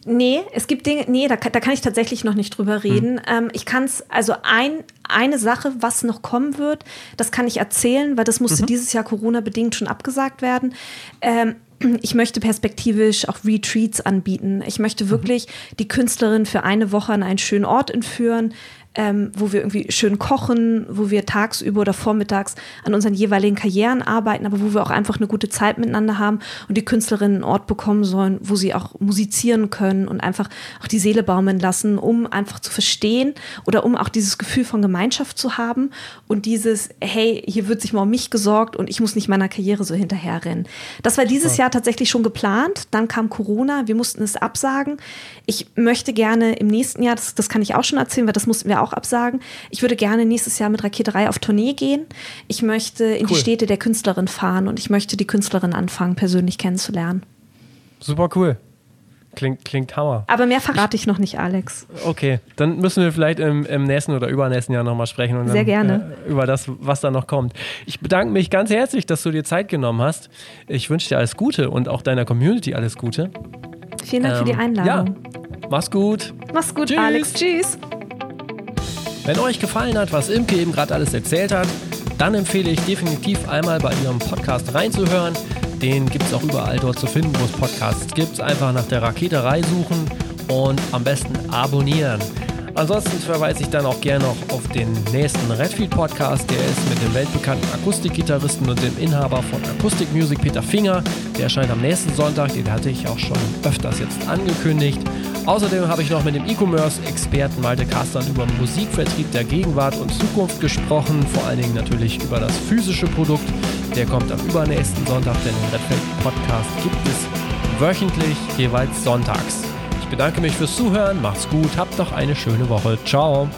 Nee, es gibt Dinge, nee, da, kann- da kann ich tatsächlich noch nicht drüber reden. Ähm, ich kann es, also ein, eine Sache, was noch kommen wird, das kann ich erzählen, weil das musste dieses Jahr Corona-bedingt schon abgesagt werden. Ähm, ich möchte perspektivisch auch Retreats anbieten. Ich möchte wirklich die Künstlerin für eine Woche an einen schönen Ort entführen, ähm, wo wir irgendwie schön kochen, wo wir tagsüber oder vormittags an unseren jeweiligen Karrieren arbeiten, aber wo wir auch einfach eine gute Zeit miteinander haben und die Künstlerinnen einen Ort bekommen sollen, wo sie auch musizieren können und einfach auch die Seele baumeln lassen, um einfach zu verstehen oder um auch dieses Gefühl von Gemeinschaft zu haben und dieses, hey, hier wird sich mal um mich gesorgt und ich muss nicht meiner Karriere so hinterherrennen. Das war dieses Jahr tatsächlich schon geplant, dann kam Corona, wir mussten es absagen. Ich möchte gerne im nächsten Jahr, das, das kann ich auch schon erzählen, weil das mussten wir auch absagen. Ich würde gerne nächstes Jahr mit Raketerei auf Tournee gehen. Ich möchte in die Cool. Städte der Künstlerin fahren und ich möchte die Künstlerin anfangen, persönlich kennenzulernen. Super cool. Klingt, klingt Hammer. Aber mehr verrate ich noch nicht, Alex. Okay, dann müssen wir vielleicht im, im nächsten oder übernächsten Jahr nochmal sprechen. Und Sehr dann, gerne. Äh, über das, was da noch kommt. Ich bedanke mich ganz herzlich, dass du dir Zeit genommen hast. Ich wünsche dir alles Gute und auch deiner Community alles Gute. Vielen Dank für die Ähm, Einladung. Ja, mach's gut. Mach's gut, Tschüss. Alex. Tschüss. Wenn euch gefallen hat, was Imke eben gerade alles erzählt hat, dann empfehle ich definitiv einmal bei ihrem Podcast reinzuhören. Den gibt es auch überall dort zu finden, wo es Podcasts gibt. Einfach nach der Raketerei suchen und am besten abonnieren. Ansonsten verweise ich dann auch gerne noch auf den nächsten Redfield Podcast. Der ist mit dem weltbekannten Akustikgitarristen und dem Inhaber von Acoustic Music, Peter Finger. Der erscheint am nächsten Sonntag. Den hatte ich auch schon öfters jetzt angekündigt. Außerdem habe ich noch mit dem E-Commerce-Experten Malte Kastern über Musikvertrieb der Gegenwart und Zukunft gesprochen. Vor allen Dingen natürlich über das physische Produkt. Der kommt am übernächsten Sonntag, denn den Redfield Podcast gibt es wöchentlich, jeweils sonntags. Ich bedanke mich fürs Zuhören, macht's gut, habt noch eine schöne Woche. Ciao.